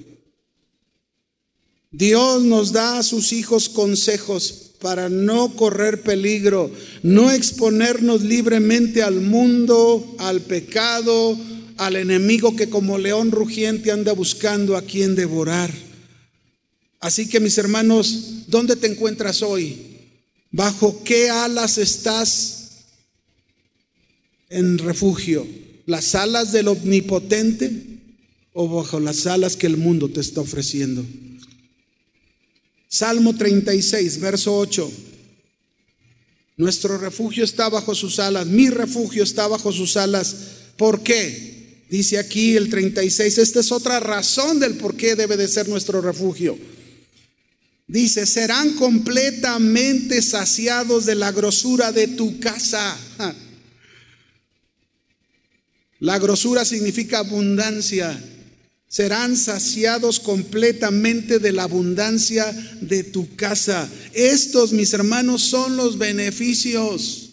Dios nos da a sus hijos consejos para no correr peligro, no exponernos libremente al mundo, al pecado, al enemigo que como león rugiente anda buscando a quien devorar. Así que mis hermanos, ¿dónde te encuentras hoy? ¿Bajo qué alas estás en refugio? ¿Las alas del omnipotente o bajo las alas que el mundo te está ofreciendo? Salmo 36, verso 8. Nuestro refugio está bajo sus alas, mi refugio está bajo sus alas. ¿Por qué? Dice aquí el 36, esta es otra razón del por qué debe de ser nuestro refugio. Dice, serán completamente saciados de la grosura de tu casa. La grosura significa abundancia. Serán saciados completamente de la abundancia de tu casa. Estos, mis hermanos, son los beneficios,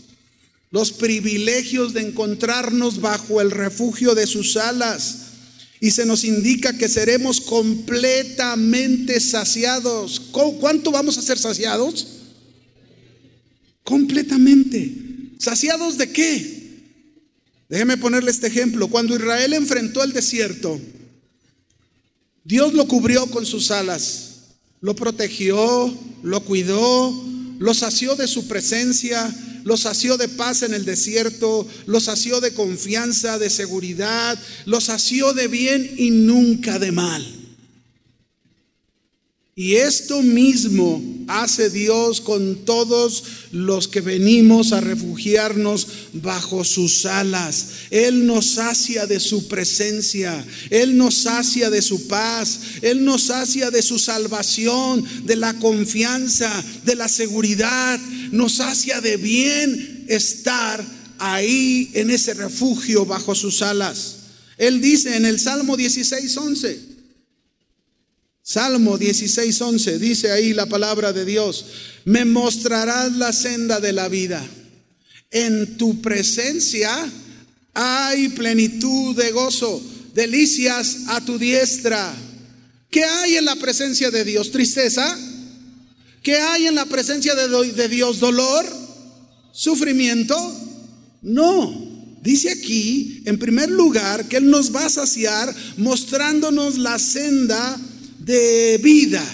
los privilegios de encontrarnos bajo el refugio de sus alas. Y se nos indica que seremos completamente saciados. ¿Cuánto vamos a ser saciados? Completamente. ¿Saciados de qué? Déjeme ponerle este ejemplo. Cuando Israel enfrentó el desierto, Dios lo cubrió con sus alas, lo protegió, lo cuidó, lo sació de su presencia, lo sació de paz en el desierto, lo sació de confianza, de seguridad, lo sació de bien y nunca de mal. Y esto mismo hace Dios con todos los que venimos a refugiarnos bajo sus alas. Él nos sacia de su presencia, Él nos sacia de su paz, Él nos sacia de su salvación, de la confianza, de la seguridad, nos sacia de bien estar ahí en ese refugio bajo sus alas. Él dice en el Salmo 16, 11. Salmo 16, 11, dice ahí la palabra de Dios, me mostrarás la senda de la vida. En tu presencia hay plenitud de gozo, delicias a tu diestra. ¿Qué hay en la presencia de Dios? ¿Tristeza? ¿Qué hay en la presencia de, de Dios? ¿Dolor? ¿Sufrimiento? No. Dice aquí, en primer lugar, que Él nos va a saciar mostrándonos la senda de vida.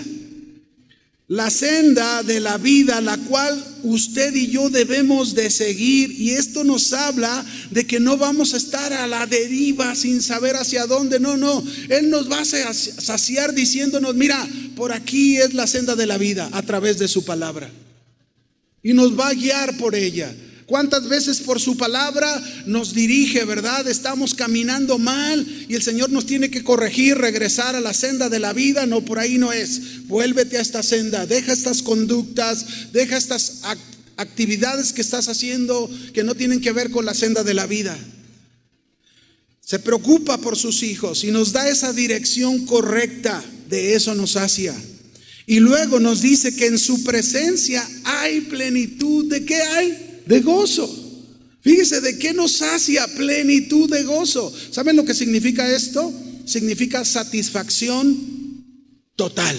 La senda de la vida, la cual usted y yo debemos de seguir. Y esto nos habla de que no vamos a estar a la deriva sin saber hacia dónde. No, no. Él nos va a saciar diciéndonos, mira, por aquí es la senda de la vida a través de su palabra. Y nos va a guiar por ella. ¿Cuántas veces por su palabra nos dirige, verdad? Estamos caminando mal y el Señor nos tiene que corregir, regresar a la senda de la vida. No, por ahí no es. Vuélvete a esta senda, deja estas conductas, deja estas actividades que estás haciendo que no tienen que ver con la senda de la vida. se preocupa por sus hijos y nos da esa dirección correcta, de eso nos sacia. Y luego nos dice que en su presencia hay plenitud. ¿De qué hay? De gozo. Fíjese, ¿de qué nos sacia plenitud de gozo? ¿Saben lo que significa esto? Significa satisfacción total.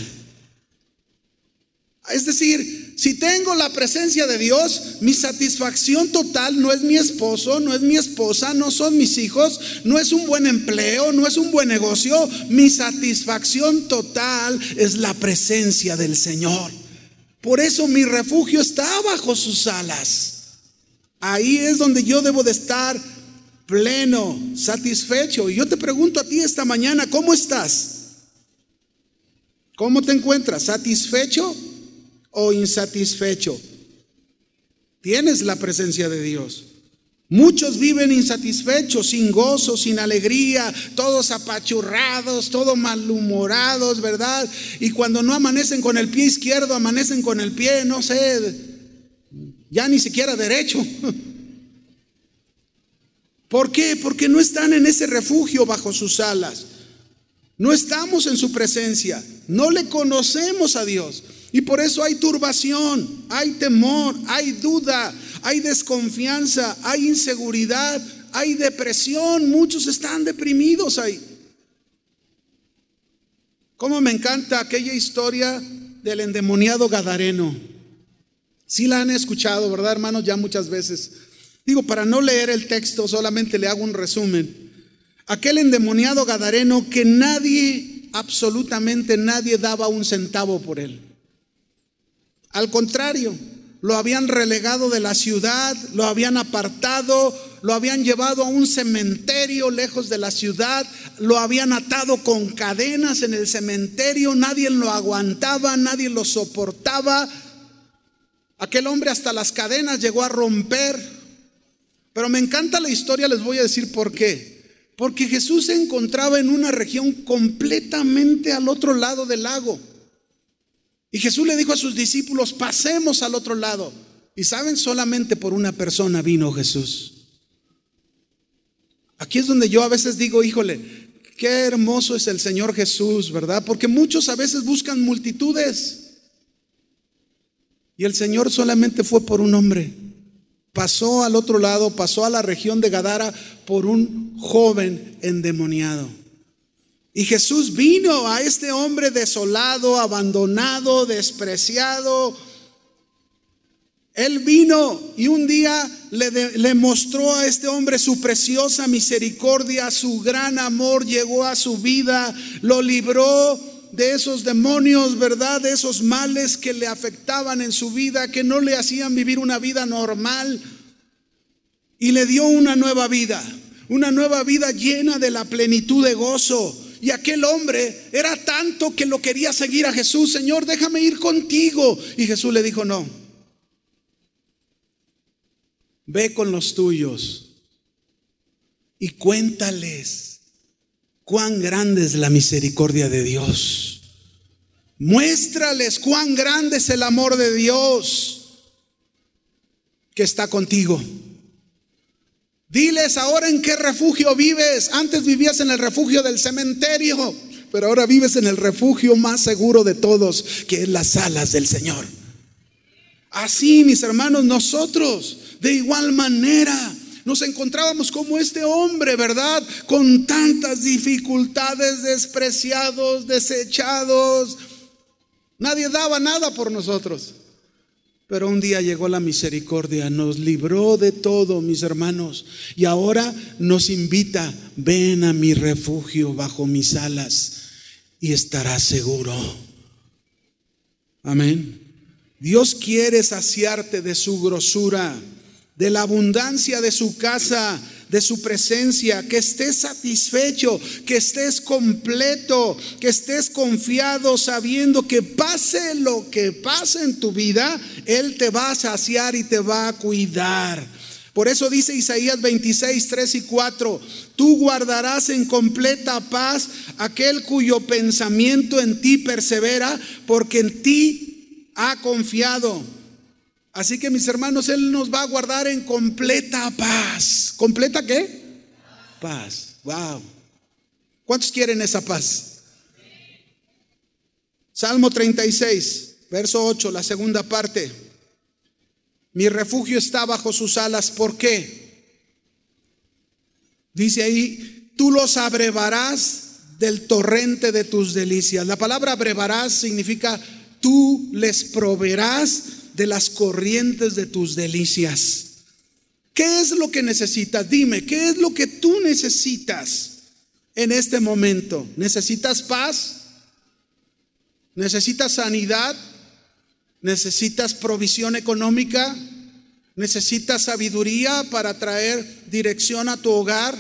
Es decir, si tengo la presencia de Dios, mi satisfacción total no es mi esposo, no es mi esposa, no son mis hijos, no es un buen empleo, no es un buen negocio. Mi satisfacción total es la presencia del Señor. Por eso mi refugio está bajo sus alas. Ahí es donde yo debo de estar pleno, satisfecho. Y yo te pregunto a ti esta mañana, ¿cómo estás? ¿Cómo te encuentras? ¿Satisfecho o insatisfecho? Tienes la presencia de Dios. Muchos viven insatisfechos, sin gozo, sin alegría, todos apachurrados, todos malhumorados, ¿verdad? Y cuando no amanecen con el pie izquierdo, amanecen con el pie, no sé, ya ni siquiera derecho. ¿Por qué? Porque no están en ese refugio bajo sus alas. No estamos en su presencia. No le conocemos a Dios. Y por eso hay turbación, hay temor, hay duda, hay desconfianza, hay inseguridad, hay depresión. Muchos están deprimidos ahí. Cómo me encanta aquella historia del endemoniado Gadareno. Si la han escuchado, ¿verdad, hermanos? Ya muchas veces. Digo, para no leer el texto, solamente le hago un resumen. Aquel endemoniado Gadareno que nadie, absolutamente nadie daba un centavo por él. Al contrario, lo habían relegado de la ciudad, lo habían apartado, lo habían llevado a un cementerio lejos de la ciudad, lo habían atado con cadenas en el cementerio, nadie lo aguantaba, nadie lo soportaba, Aquel hombre hasta las cadenas llegó a romper. Pero me encanta la historia, les voy a decir por qué. Porque Jesús se encontraba en una región completamente al otro lado del lago. Y Jesús le dijo a sus discípulos, pasemos al otro lado. Y saben, solamente por una persona vino Jesús. Aquí es donde yo a veces digo, híjole, qué hermoso es el Señor Jesús, ¿verdad? Porque muchos a veces buscan multitudes. Y el Señor solamente fue por un hombre. Pasó al otro lado, pasó a la región de Gadara por un joven endemoniado. Y Jesús vino a este hombre desolado, abandonado, despreciado. Él vino y un día le, mostró a este hombre su preciosa misericordia, su gran amor llegó a su vida, lo libró de esos demonios, ¿verdad? De esos males que le afectaban en su vida, que no le hacían vivir una vida normal. Y le dio una nueva vida, una nueva vida llena de la plenitud de gozo. Y aquel hombre era tanto que lo quería seguir a Jesús, Señor, déjame ir contigo. Y Jesús le dijo, no, ve con los tuyos y cuéntales cuán grande es la misericordia de Dios. Muéstrales cuán grande es el amor de Dios que está contigo. Diles ahora en qué refugio vives. Antes vivías en el refugio del cementerio, pero ahora vives en el refugio más seguro de todos, que es las alas del Señor. Así, mis hermanos, nosotros, de igual manera, nos encontrábamos como este hombre, ¿verdad? Con tantas dificultades, despreciados, desechados. Nadie daba nada por nosotros. Pero un día llegó la misericordia, nos libró de todo, mis hermanos, y ahora nos invita, ven a mi refugio bajo mis alas y estarás seguro. Amén. Dios quiere saciarte de su grosura de la abundancia de su casa, de su presencia, que estés satisfecho, que estés completo, que estés confiado sabiendo que pase lo que pase en tu vida, Él te va a saciar y te va a cuidar. Por eso dice Isaías 26, 3 y 4, tú guardarás en completa paz aquel cuyo pensamiento en ti persevera, porque en ti ha confiado. Así que mis hermanos, Él nos va a guardar en completa paz. ¿Completa qué? paz. Wow. ¿Cuántos quieren esa paz? Salmo 36, verso 8, la segunda parte. Mi refugio está bajo sus alas. ¿Por qué? Dice ahí, tú los abrevarás del torrente de tus delicias. La palabra abrevarás significa tú les proveerás de las corrientes de tus delicias. ¿Qué es lo que necesitas? Dime, ¿qué es lo que tú necesitas en este momento? ¿Necesitas paz? ¿Necesitas sanidad? ¿Necesitas provisión económica? ¿Necesitas sabiduría para traer dirección a tu hogar?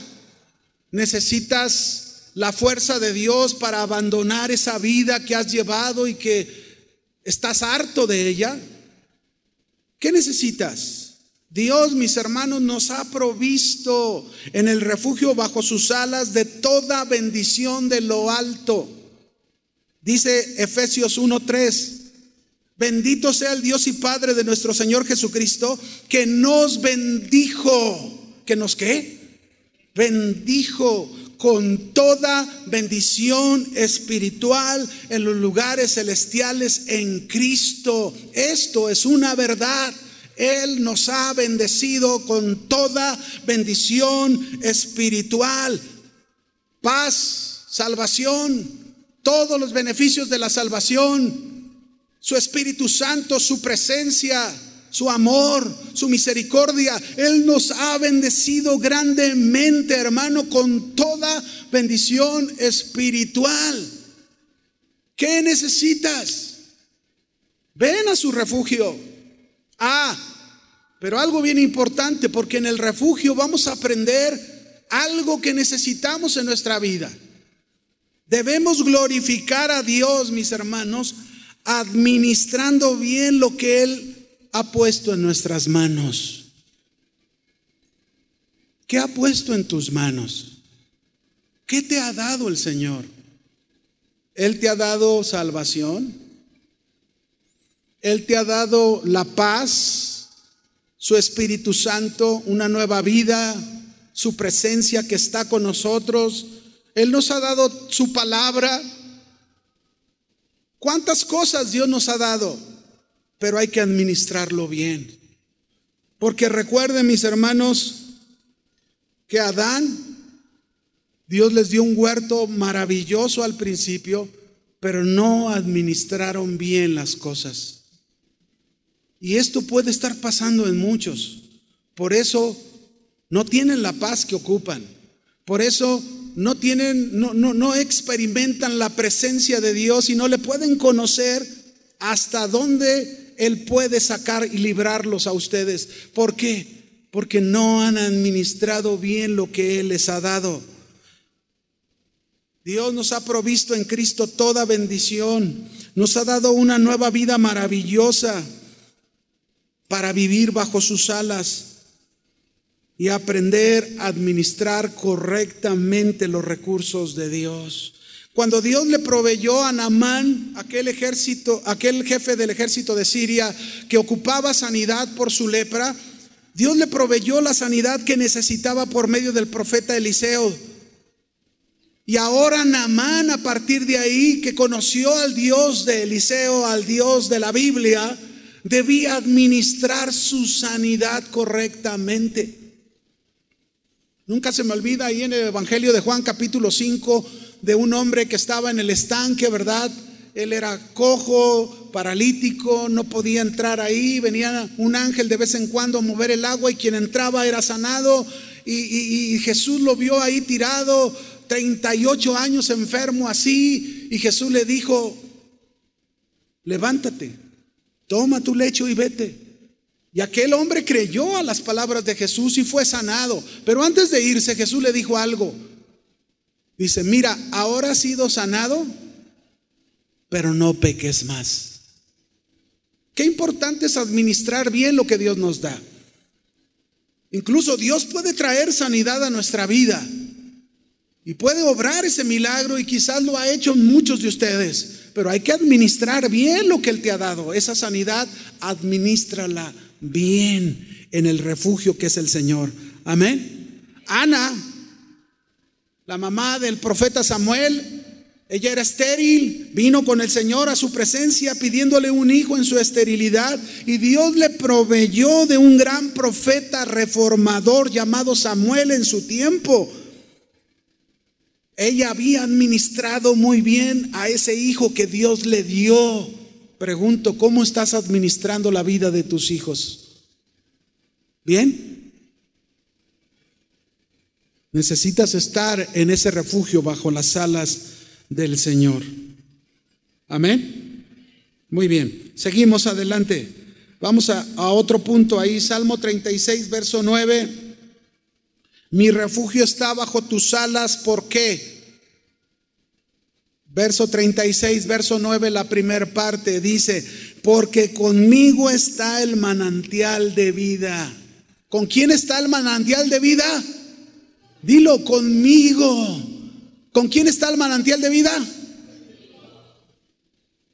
¿Necesitas la fuerza de Dios para abandonar esa vida que has llevado y que estás harto de ella? ¿Qué necesitas? Dios, mis hermanos, nos ha provisto en el refugio bajo sus alas de toda bendición de lo alto. Dice Efesios 1:3, bendito sea el Dios y Padre de nuestro Señor Jesucristo, que nos bendijo, que nos qué? Bendijo con toda bendición espiritual en los lugares celestiales en Cristo. Esto es una verdad. Él nos ha bendecido con toda bendición espiritual, paz, salvación, todos los beneficios de la salvación, su Espíritu Santo, su presencia, su amor, su misericordia. Él nos ha bendecido grandemente, hermano, con toda bendición espiritual. ¿Qué necesitas? Ven a su refugio. Ah, pero algo bien importante, porque en el refugio vamos a aprender algo que necesitamos en nuestra vida. Debemos glorificar a Dios, mis hermanos, administrando bien lo que Él ha puesto en nuestras manos? ¿Qué ha puesto en tus manos? ¿Qué te ha dado el Señor? Él te ha dado salvación. Él te ha dado la paz, su Espíritu Santo, una nueva vida, su presencia que está con nosotros. Él nos ha dado su palabra. ¿Cuántas cosas Dios nos ha dado? Pero hay que administrarlo bien. Porque recuerden, mis hermanos, que Adán, Dios les dio un huerto maravilloso al principio, pero no administraron bien las cosas. Y esto puede estar pasando en muchos. Por eso no tienen la paz que ocupan. Por eso no tienen, no, no, no experimentan la presencia de Dios y no le pueden conocer hasta dónde él puede sacar y librarlos a ustedes. ¿Por qué? Porque no han administrado bien lo que Él les ha dado. Dios nos ha provisto en Cristo toda bendición. Nos ha dado una nueva vida maravillosa para vivir bajo sus alas y aprender a administrar correctamente los recursos de Dios. Cuando Dios le proveyó a Naamán, aquel ejército, aquel jefe del ejército de Siria que ocupaba sanidad por su lepra, Dios le proveyó la sanidad que necesitaba por medio del profeta Eliseo. Y ahora Naamán, a partir de ahí, que conoció al Dios de Eliseo, al Dios de la Biblia, debía administrar su sanidad correctamente. Nunca se me olvida ahí en el Evangelio de Juan capítulo 5, de un hombre que estaba en el estanque, ¿verdad? Él era cojo, paralítico, no podía entrar ahí, venía un ángel de vez en cuando a mover el agua y quien entraba era sanado y, Jesús lo vio ahí tirado, 38 años enfermo así y Jesús le dijo, levántate, toma tu lecho y vete. Y aquel hombre creyó a las palabras de Jesús y fue sanado. Pero antes de irse Jesús le dijo algo, Dice, mira, ahora has sido sanado, pero no peques más. Qué importante es administrar bien lo que Dios nos da. Incluso Dios puede traer sanidad a nuestra vida y puede obrar ese milagro y quizás lo ha hecho muchos de ustedes, pero hay que administrar bien lo que Él te ha dado. Esa sanidad, administrala bien en el refugio que es el Señor. Amén. Ana la mamá del profeta Samuel, ella era estéril, vino con el Señor a su presencia pidiéndole un hijo en su esterilidad y Dios le proveyó de un gran profeta reformador llamado Samuel en su tiempo. Ella había administrado muy bien a ese hijo que Dios le dio. Pregunto, ¿cómo estás administrando la vida de tus hijos? ¿Bien? Necesitas estar en ese refugio bajo las alas del Señor. Amén. Muy bien, seguimos adelante. Vamos a, otro punto ahí, Salmo 36, verso 9. Mi refugio está bajo tus alas, ¿por qué? Verso 36, verso 9, la primera parte dice, porque conmigo está el manantial de vida. ¿Con quién está el manantial de vida? Dilo, conmigo. ¿Con quién está el manantial de vida?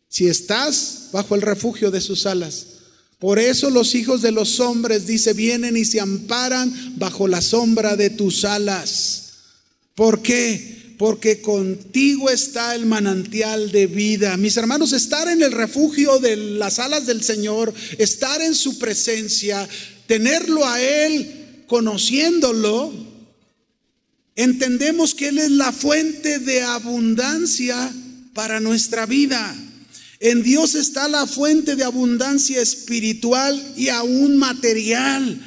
Si estás bajo el refugio de sus alas. Por eso los hijos de los hombres, dice, vienen y se amparan bajo la sombra de tus alas. ¿Por qué? Porque contigo está el manantial de vida. Mis hermanos, estar en el refugio de las alas del Señor, estar en su presencia, tenerlo a Él, conociéndolo, entendemos que Él es la fuente de abundancia para nuestra vida. En Dios está la fuente de abundancia espiritual y aún material.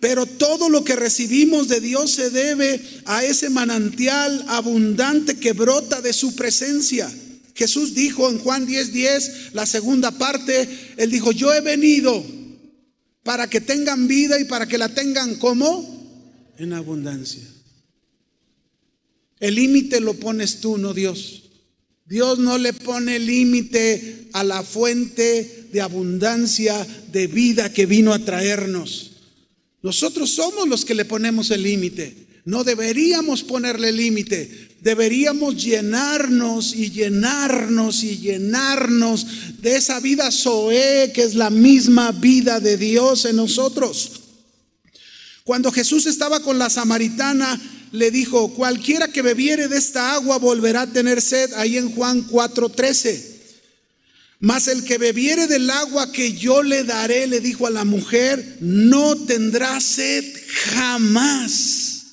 Pero todo lo que recibimos de Dios se debe a ese manantial abundante que brota de su presencia. Jesús dijo en Juan 10:10, 10, la segunda parte, Él dijo, yo he venido para que tengan vida y para que la tengan como en abundancia. El límite lo pones tú, no Dios. Dios no le pone límite a la fuente de abundancia de vida que vino a traernos. Nosotros somos los que le ponemos el límite. No deberíamos ponerle límite. Deberíamos llenarnos y llenarnos y llenarnos de esa vida Zoé, que es la misma vida de Dios en nosotros. Cuando Jesús estaba con la samaritana, le dijo, cualquiera que bebiere de esta agua volverá a tener sed, ahí en Juan 4:13. Mas el que bebiere del agua que yo le daré, le dijo a la mujer, no tendrá sed jamás.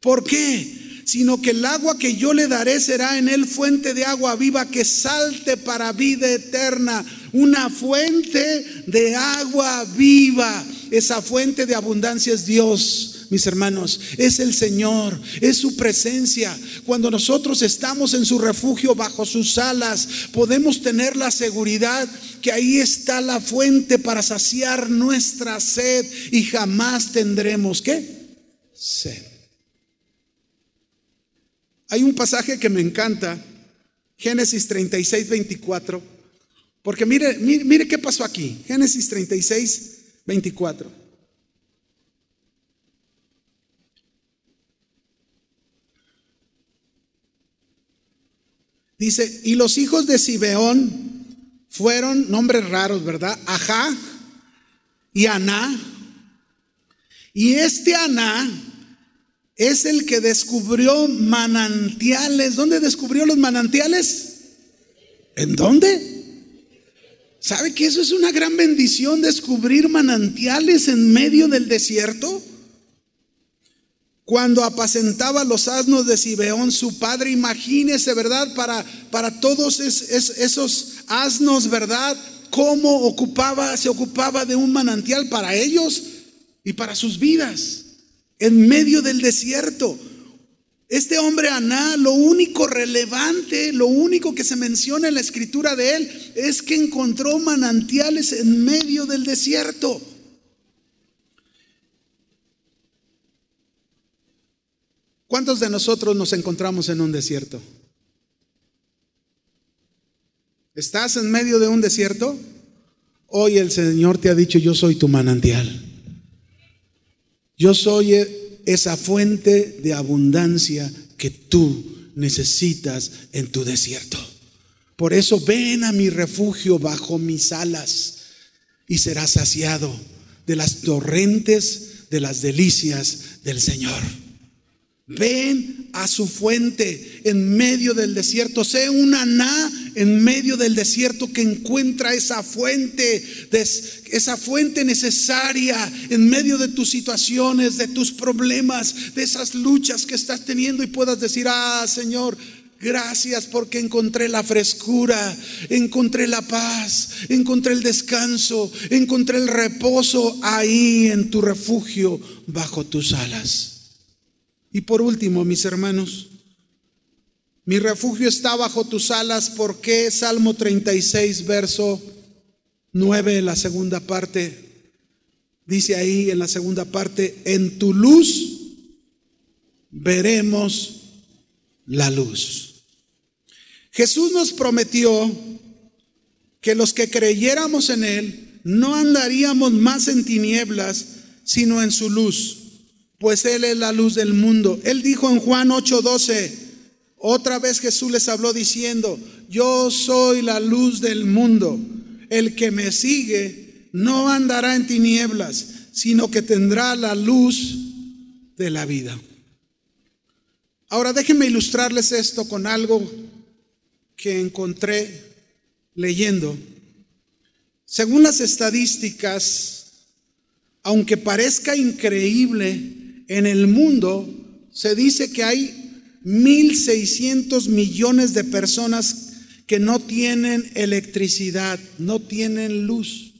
¿Por qué? Sino que el agua que yo le daré será en él fuente de agua viva que salte para vida eterna. Una fuente de agua viva. Esa fuente de abundancia es Dios mis hermanos, es el Señor, es su presencia. Cuando nosotros estamos en su refugio bajo sus alas, podemos tener la seguridad que ahí está la fuente para saciar nuestra sed y jamás tendremos ¿qué? Sed. Hay un pasaje que me encanta, Génesis 36, 24, porque mire, mire, mire qué pasó aquí, Génesis 36, 24. Dice, y los hijos de Sibeón fueron nombres raros, ¿verdad? Ajá y Aná. Y este Aná es el que descubrió manantiales. ¿Dónde descubrió los manantiales? ¿En dónde? ¿Sabe que eso es una gran bendición, descubrir manantiales en medio del desierto? Cuando apacentaba los asnos de Sibeón, su padre, imagínese, ¿verdad? Para, para todos esos asnos, ¿verdad? Cómo ocupaba, se ocupaba de un manantial para ellos y para sus vidas, en medio del desierto. Este hombre Aná, lo único relevante, lo único que se menciona en la escritura de él es que encontró manantiales en medio del desierto. ¿Cuántos de nosotros nos encontramos en un desierto? ¿Estás en medio de un desierto? Hoy el Señor te ha dicho, yo soy tu manantial. Yo soy esa fuente de abundancia que tú necesitas en tu desierto. Por eso ven a mi refugio bajo mis alas y serás saciado de las torrentes de las delicias del Señor. Ven a su fuente en medio del desierto. Sé un aná en medio del desierto que encuentra esa fuente, esa fuente necesaria en medio de tus situaciones, de tus problemas, de esas luchas que estás teniendo y puedas decir, ah, Señor, Gracias porque encontré la frescura, encontré la paz, encontré el descanso, encontré el reposo ahí en tu refugio bajo tus alas. Y por último, mis hermanos, mi refugio está bajo tus alas porque Salmo 36, verso 9, la segunda parte, dice ahí en la segunda parte, en tu luz veremos la luz. Jesús nos prometió que los que creyéramos en Él no andaríamos más en tinieblas, sino en su luz pues Él es la luz del mundo. Él dijo en Juan 8:12, otra vez Jesús les habló diciendo, yo soy la luz del mundo. El que me sigue no andará en tinieblas, sino que tendrá la luz de la vida. Ahora déjenme ilustrarles esto con algo que encontré leyendo. Según las estadísticas, aunque parezca increíble, en el mundo se dice que hay 1.600 millones de personas que no tienen electricidad, no tienen luz.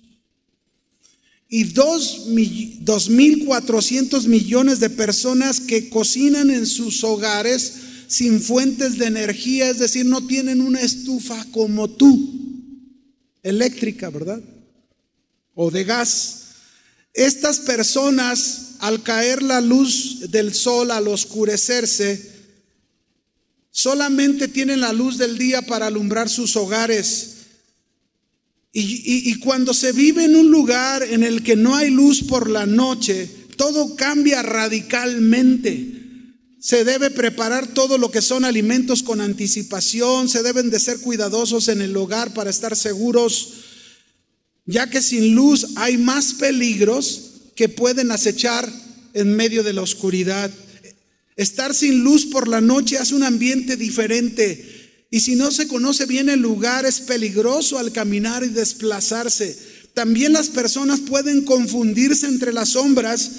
Y 2.400 millones de personas que cocinan en sus hogares sin fuentes de energía, es decir, no tienen una estufa como tú, eléctrica, ¿verdad? O de gas. Estas personas, al caer la luz del sol, al oscurecerse, solamente tienen la luz del día para alumbrar sus hogares. Y, cuando se vive en un lugar en el que no hay luz por la noche, todo cambia radicalmente. Se debe preparar todo lo que son alimentos con anticipación, se deben de ser cuidadosos en el hogar para estar seguros ya que sin luz hay más peligros que pueden acechar en medio de la oscuridad. Estar sin luz por la noche hace un ambiente diferente y si no se conoce bien el lugar es peligroso al caminar y desplazarse. También las personas pueden confundirse entre las sombras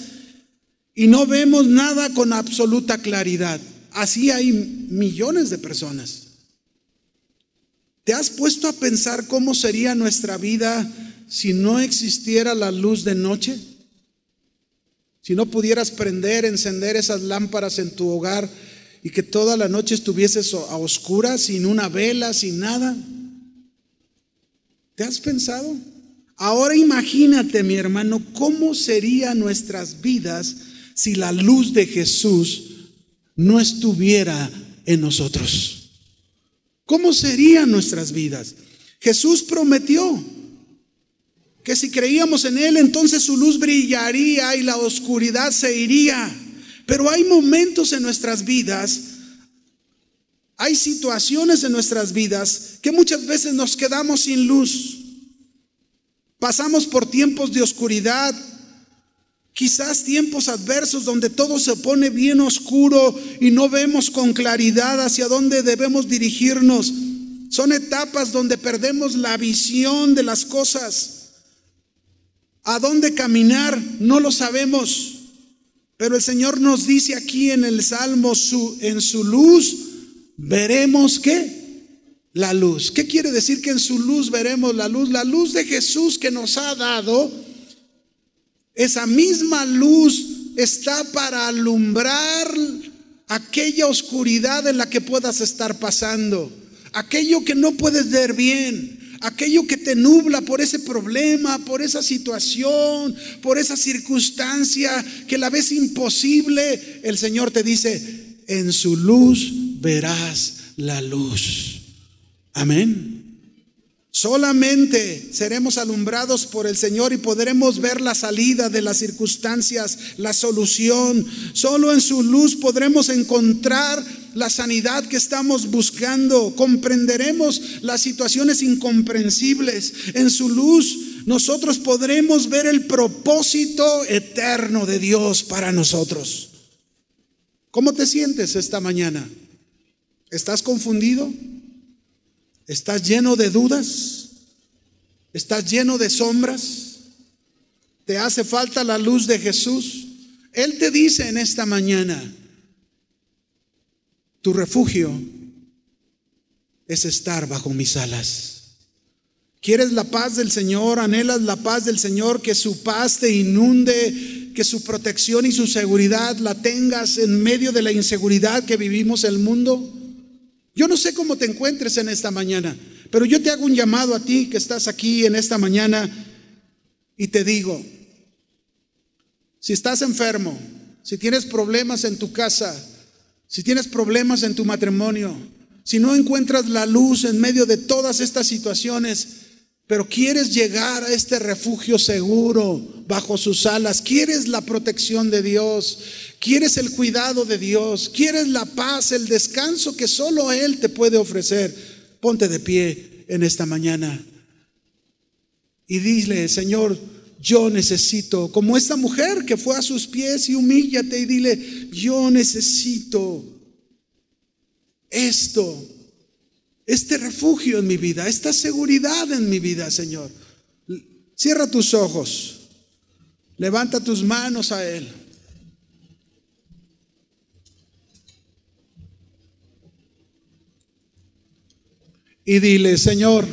y no vemos nada con absoluta claridad. Así hay millones de personas. ¿Te has puesto a pensar cómo sería nuestra vida si no existiera la luz de noche? Si no pudieras prender, encender esas lámparas en tu hogar y que toda la noche estuvieses a oscuras, sin una vela, sin nada. ¿Te has pensado? Ahora imagínate, mi hermano, cómo serían nuestras vidas si la luz de Jesús no estuviera en nosotros. ¿Cómo serían nuestras vidas? Jesús prometió que si creíamos en Él, entonces su luz brillaría y la oscuridad se iría. Pero hay momentos en nuestras vidas, hay situaciones en nuestras vidas que muchas veces nos quedamos sin luz. Pasamos por tiempos de oscuridad, quizás tiempos adversos donde todo se pone bien oscuro y no vemos con claridad hacia dónde debemos dirigirnos. Son etapas donde perdemos la visión de las cosas. ¿A dónde caminar? No lo sabemos. Pero el Señor nos dice aquí en el Salmo, su, en su luz veremos qué? La luz. ¿Qué quiere decir que en su luz veremos la luz? La luz de Jesús que nos ha dado, esa misma luz está para alumbrar aquella oscuridad en la que puedas estar pasando, aquello que no puedes ver bien, aquello que te nubla por ese problema, por esa situación, por esa circunstancia que la ves imposible, el Señor te dice, en su luz verás la luz. Amén. Solamente seremos alumbrados por el Señor y podremos ver la salida de las circunstancias, la solución. Solo en su luz podremos encontrar la sanidad que estamos buscando. Comprenderemos las situaciones incomprensibles. En su luz nosotros podremos ver el propósito eterno de Dios para nosotros. ¿Cómo te sientes esta mañana? ¿Estás confundido? ¿Estás lleno de dudas? ¿Estás lleno de sombras? ¿Te hace falta la luz de Jesús? Él te dice en esta mañana, tu refugio es estar bajo mis alas. ¿Quieres la paz del Señor? ¿Anhelas la paz del Señor? Que su paz te inunde, que su protección y su seguridad la tengas en medio de la inseguridad que vivimos el mundo. Yo no sé cómo te encuentres en esta mañana, pero yo te hago un llamado a ti que estás aquí en esta mañana y te digo, si estás enfermo, si tienes problemas en tu casa, si tienes problemas en tu matrimonio, si no encuentras la luz en medio de todas estas situaciones, pero quieres llegar a este refugio seguro bajo sus alas, quieres la protección de Dios, quieres el cuidado de Dios, quieres la paz, el descanso que solo Él te puede ofrecer, ponte de pie en esta mañana y dile, Señor, yo necesito, como esta mujer que fue a sus pies y humíllate y dile, yo necesito esto este refugio en mi vida, esta seguridad en mi vida, Señor. Cierra tus ojos, levanta tus manos a Él. Y dile, Señor,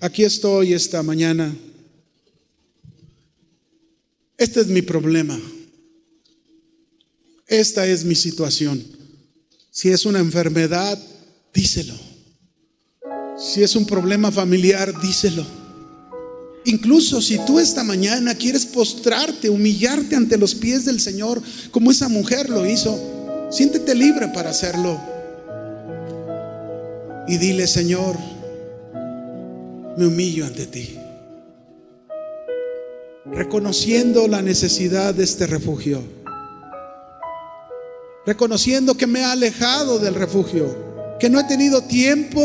aquí estoy esta mañana. Este es mi problema. Esta es mi situación. Si es una enfermedad, díselo. Si es un problema familiar, díselo. Incluso si tú esta mañana quieres postrarte, humillarte ante los pies del Señor, como esa mujer lo hizo, siéntete libre para hacerlo. Y dile, Señor, me humillo ante ti, reconociendo la necesidad de este refugio. Reconociendo que me ha alejado del refugio, que no he tenido tiempo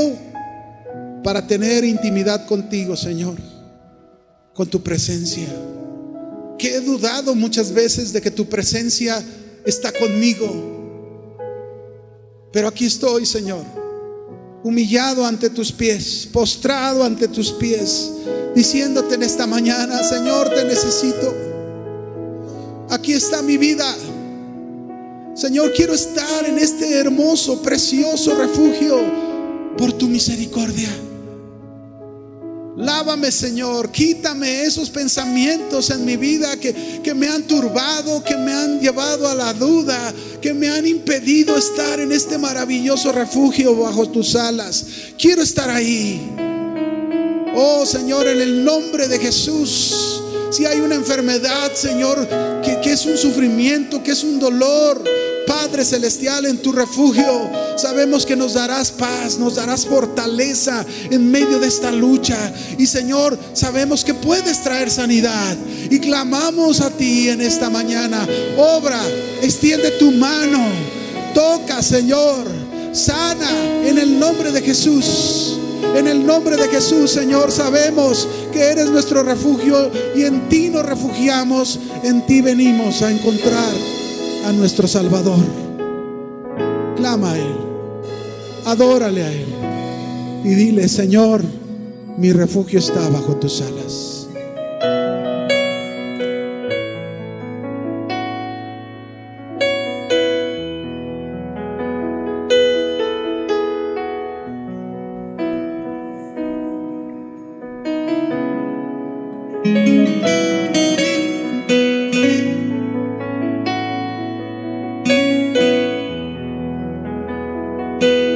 para tener intimidad contigo, Señor, con tu presencia. Que he dudado muchas veces de que tu presencia está conmigo. Pero aquí estoy, Señor, humillado ante tus pies, postrado ante tus pies, diciéndote en esta mañana, Señor, te necesito. Aquí está mi vida. Señor, quiero estar en este hermoso, precioso refugio por tu misericordia. Lávame, Señor, quítame esos pensamientos en mi vida que, que, me han turbado, que me han llevado a la duda, que me han impedido estar en este maravilloso refugio bajo tus alas. Quiero estar ahí. Oh, Señor, en el nombre de Jesús. Si hay una enfermedad, Señor, que, es un sufrimiento, que es un dolor, Padre Celestial, en tu refugio, sabemos que nos darás paz, nos darás fortaleza en medio de esta lucha. Y Señor, sabemos que puedes traer sanidad. Y clamamos a ti en esta mañana. Obra, extiende tu mano. Toca, Señor. Sana en el nombre de Jesús. En el nombre de Jesús, Señor, sabemos que eres nuestro refugio y en ti nos refugiamos, en ti venimos a encontrar a nuestro Salvador. Clama a Él, adórale a Él y dile, Señor, mi refugio está bajo tus alas. Tus alas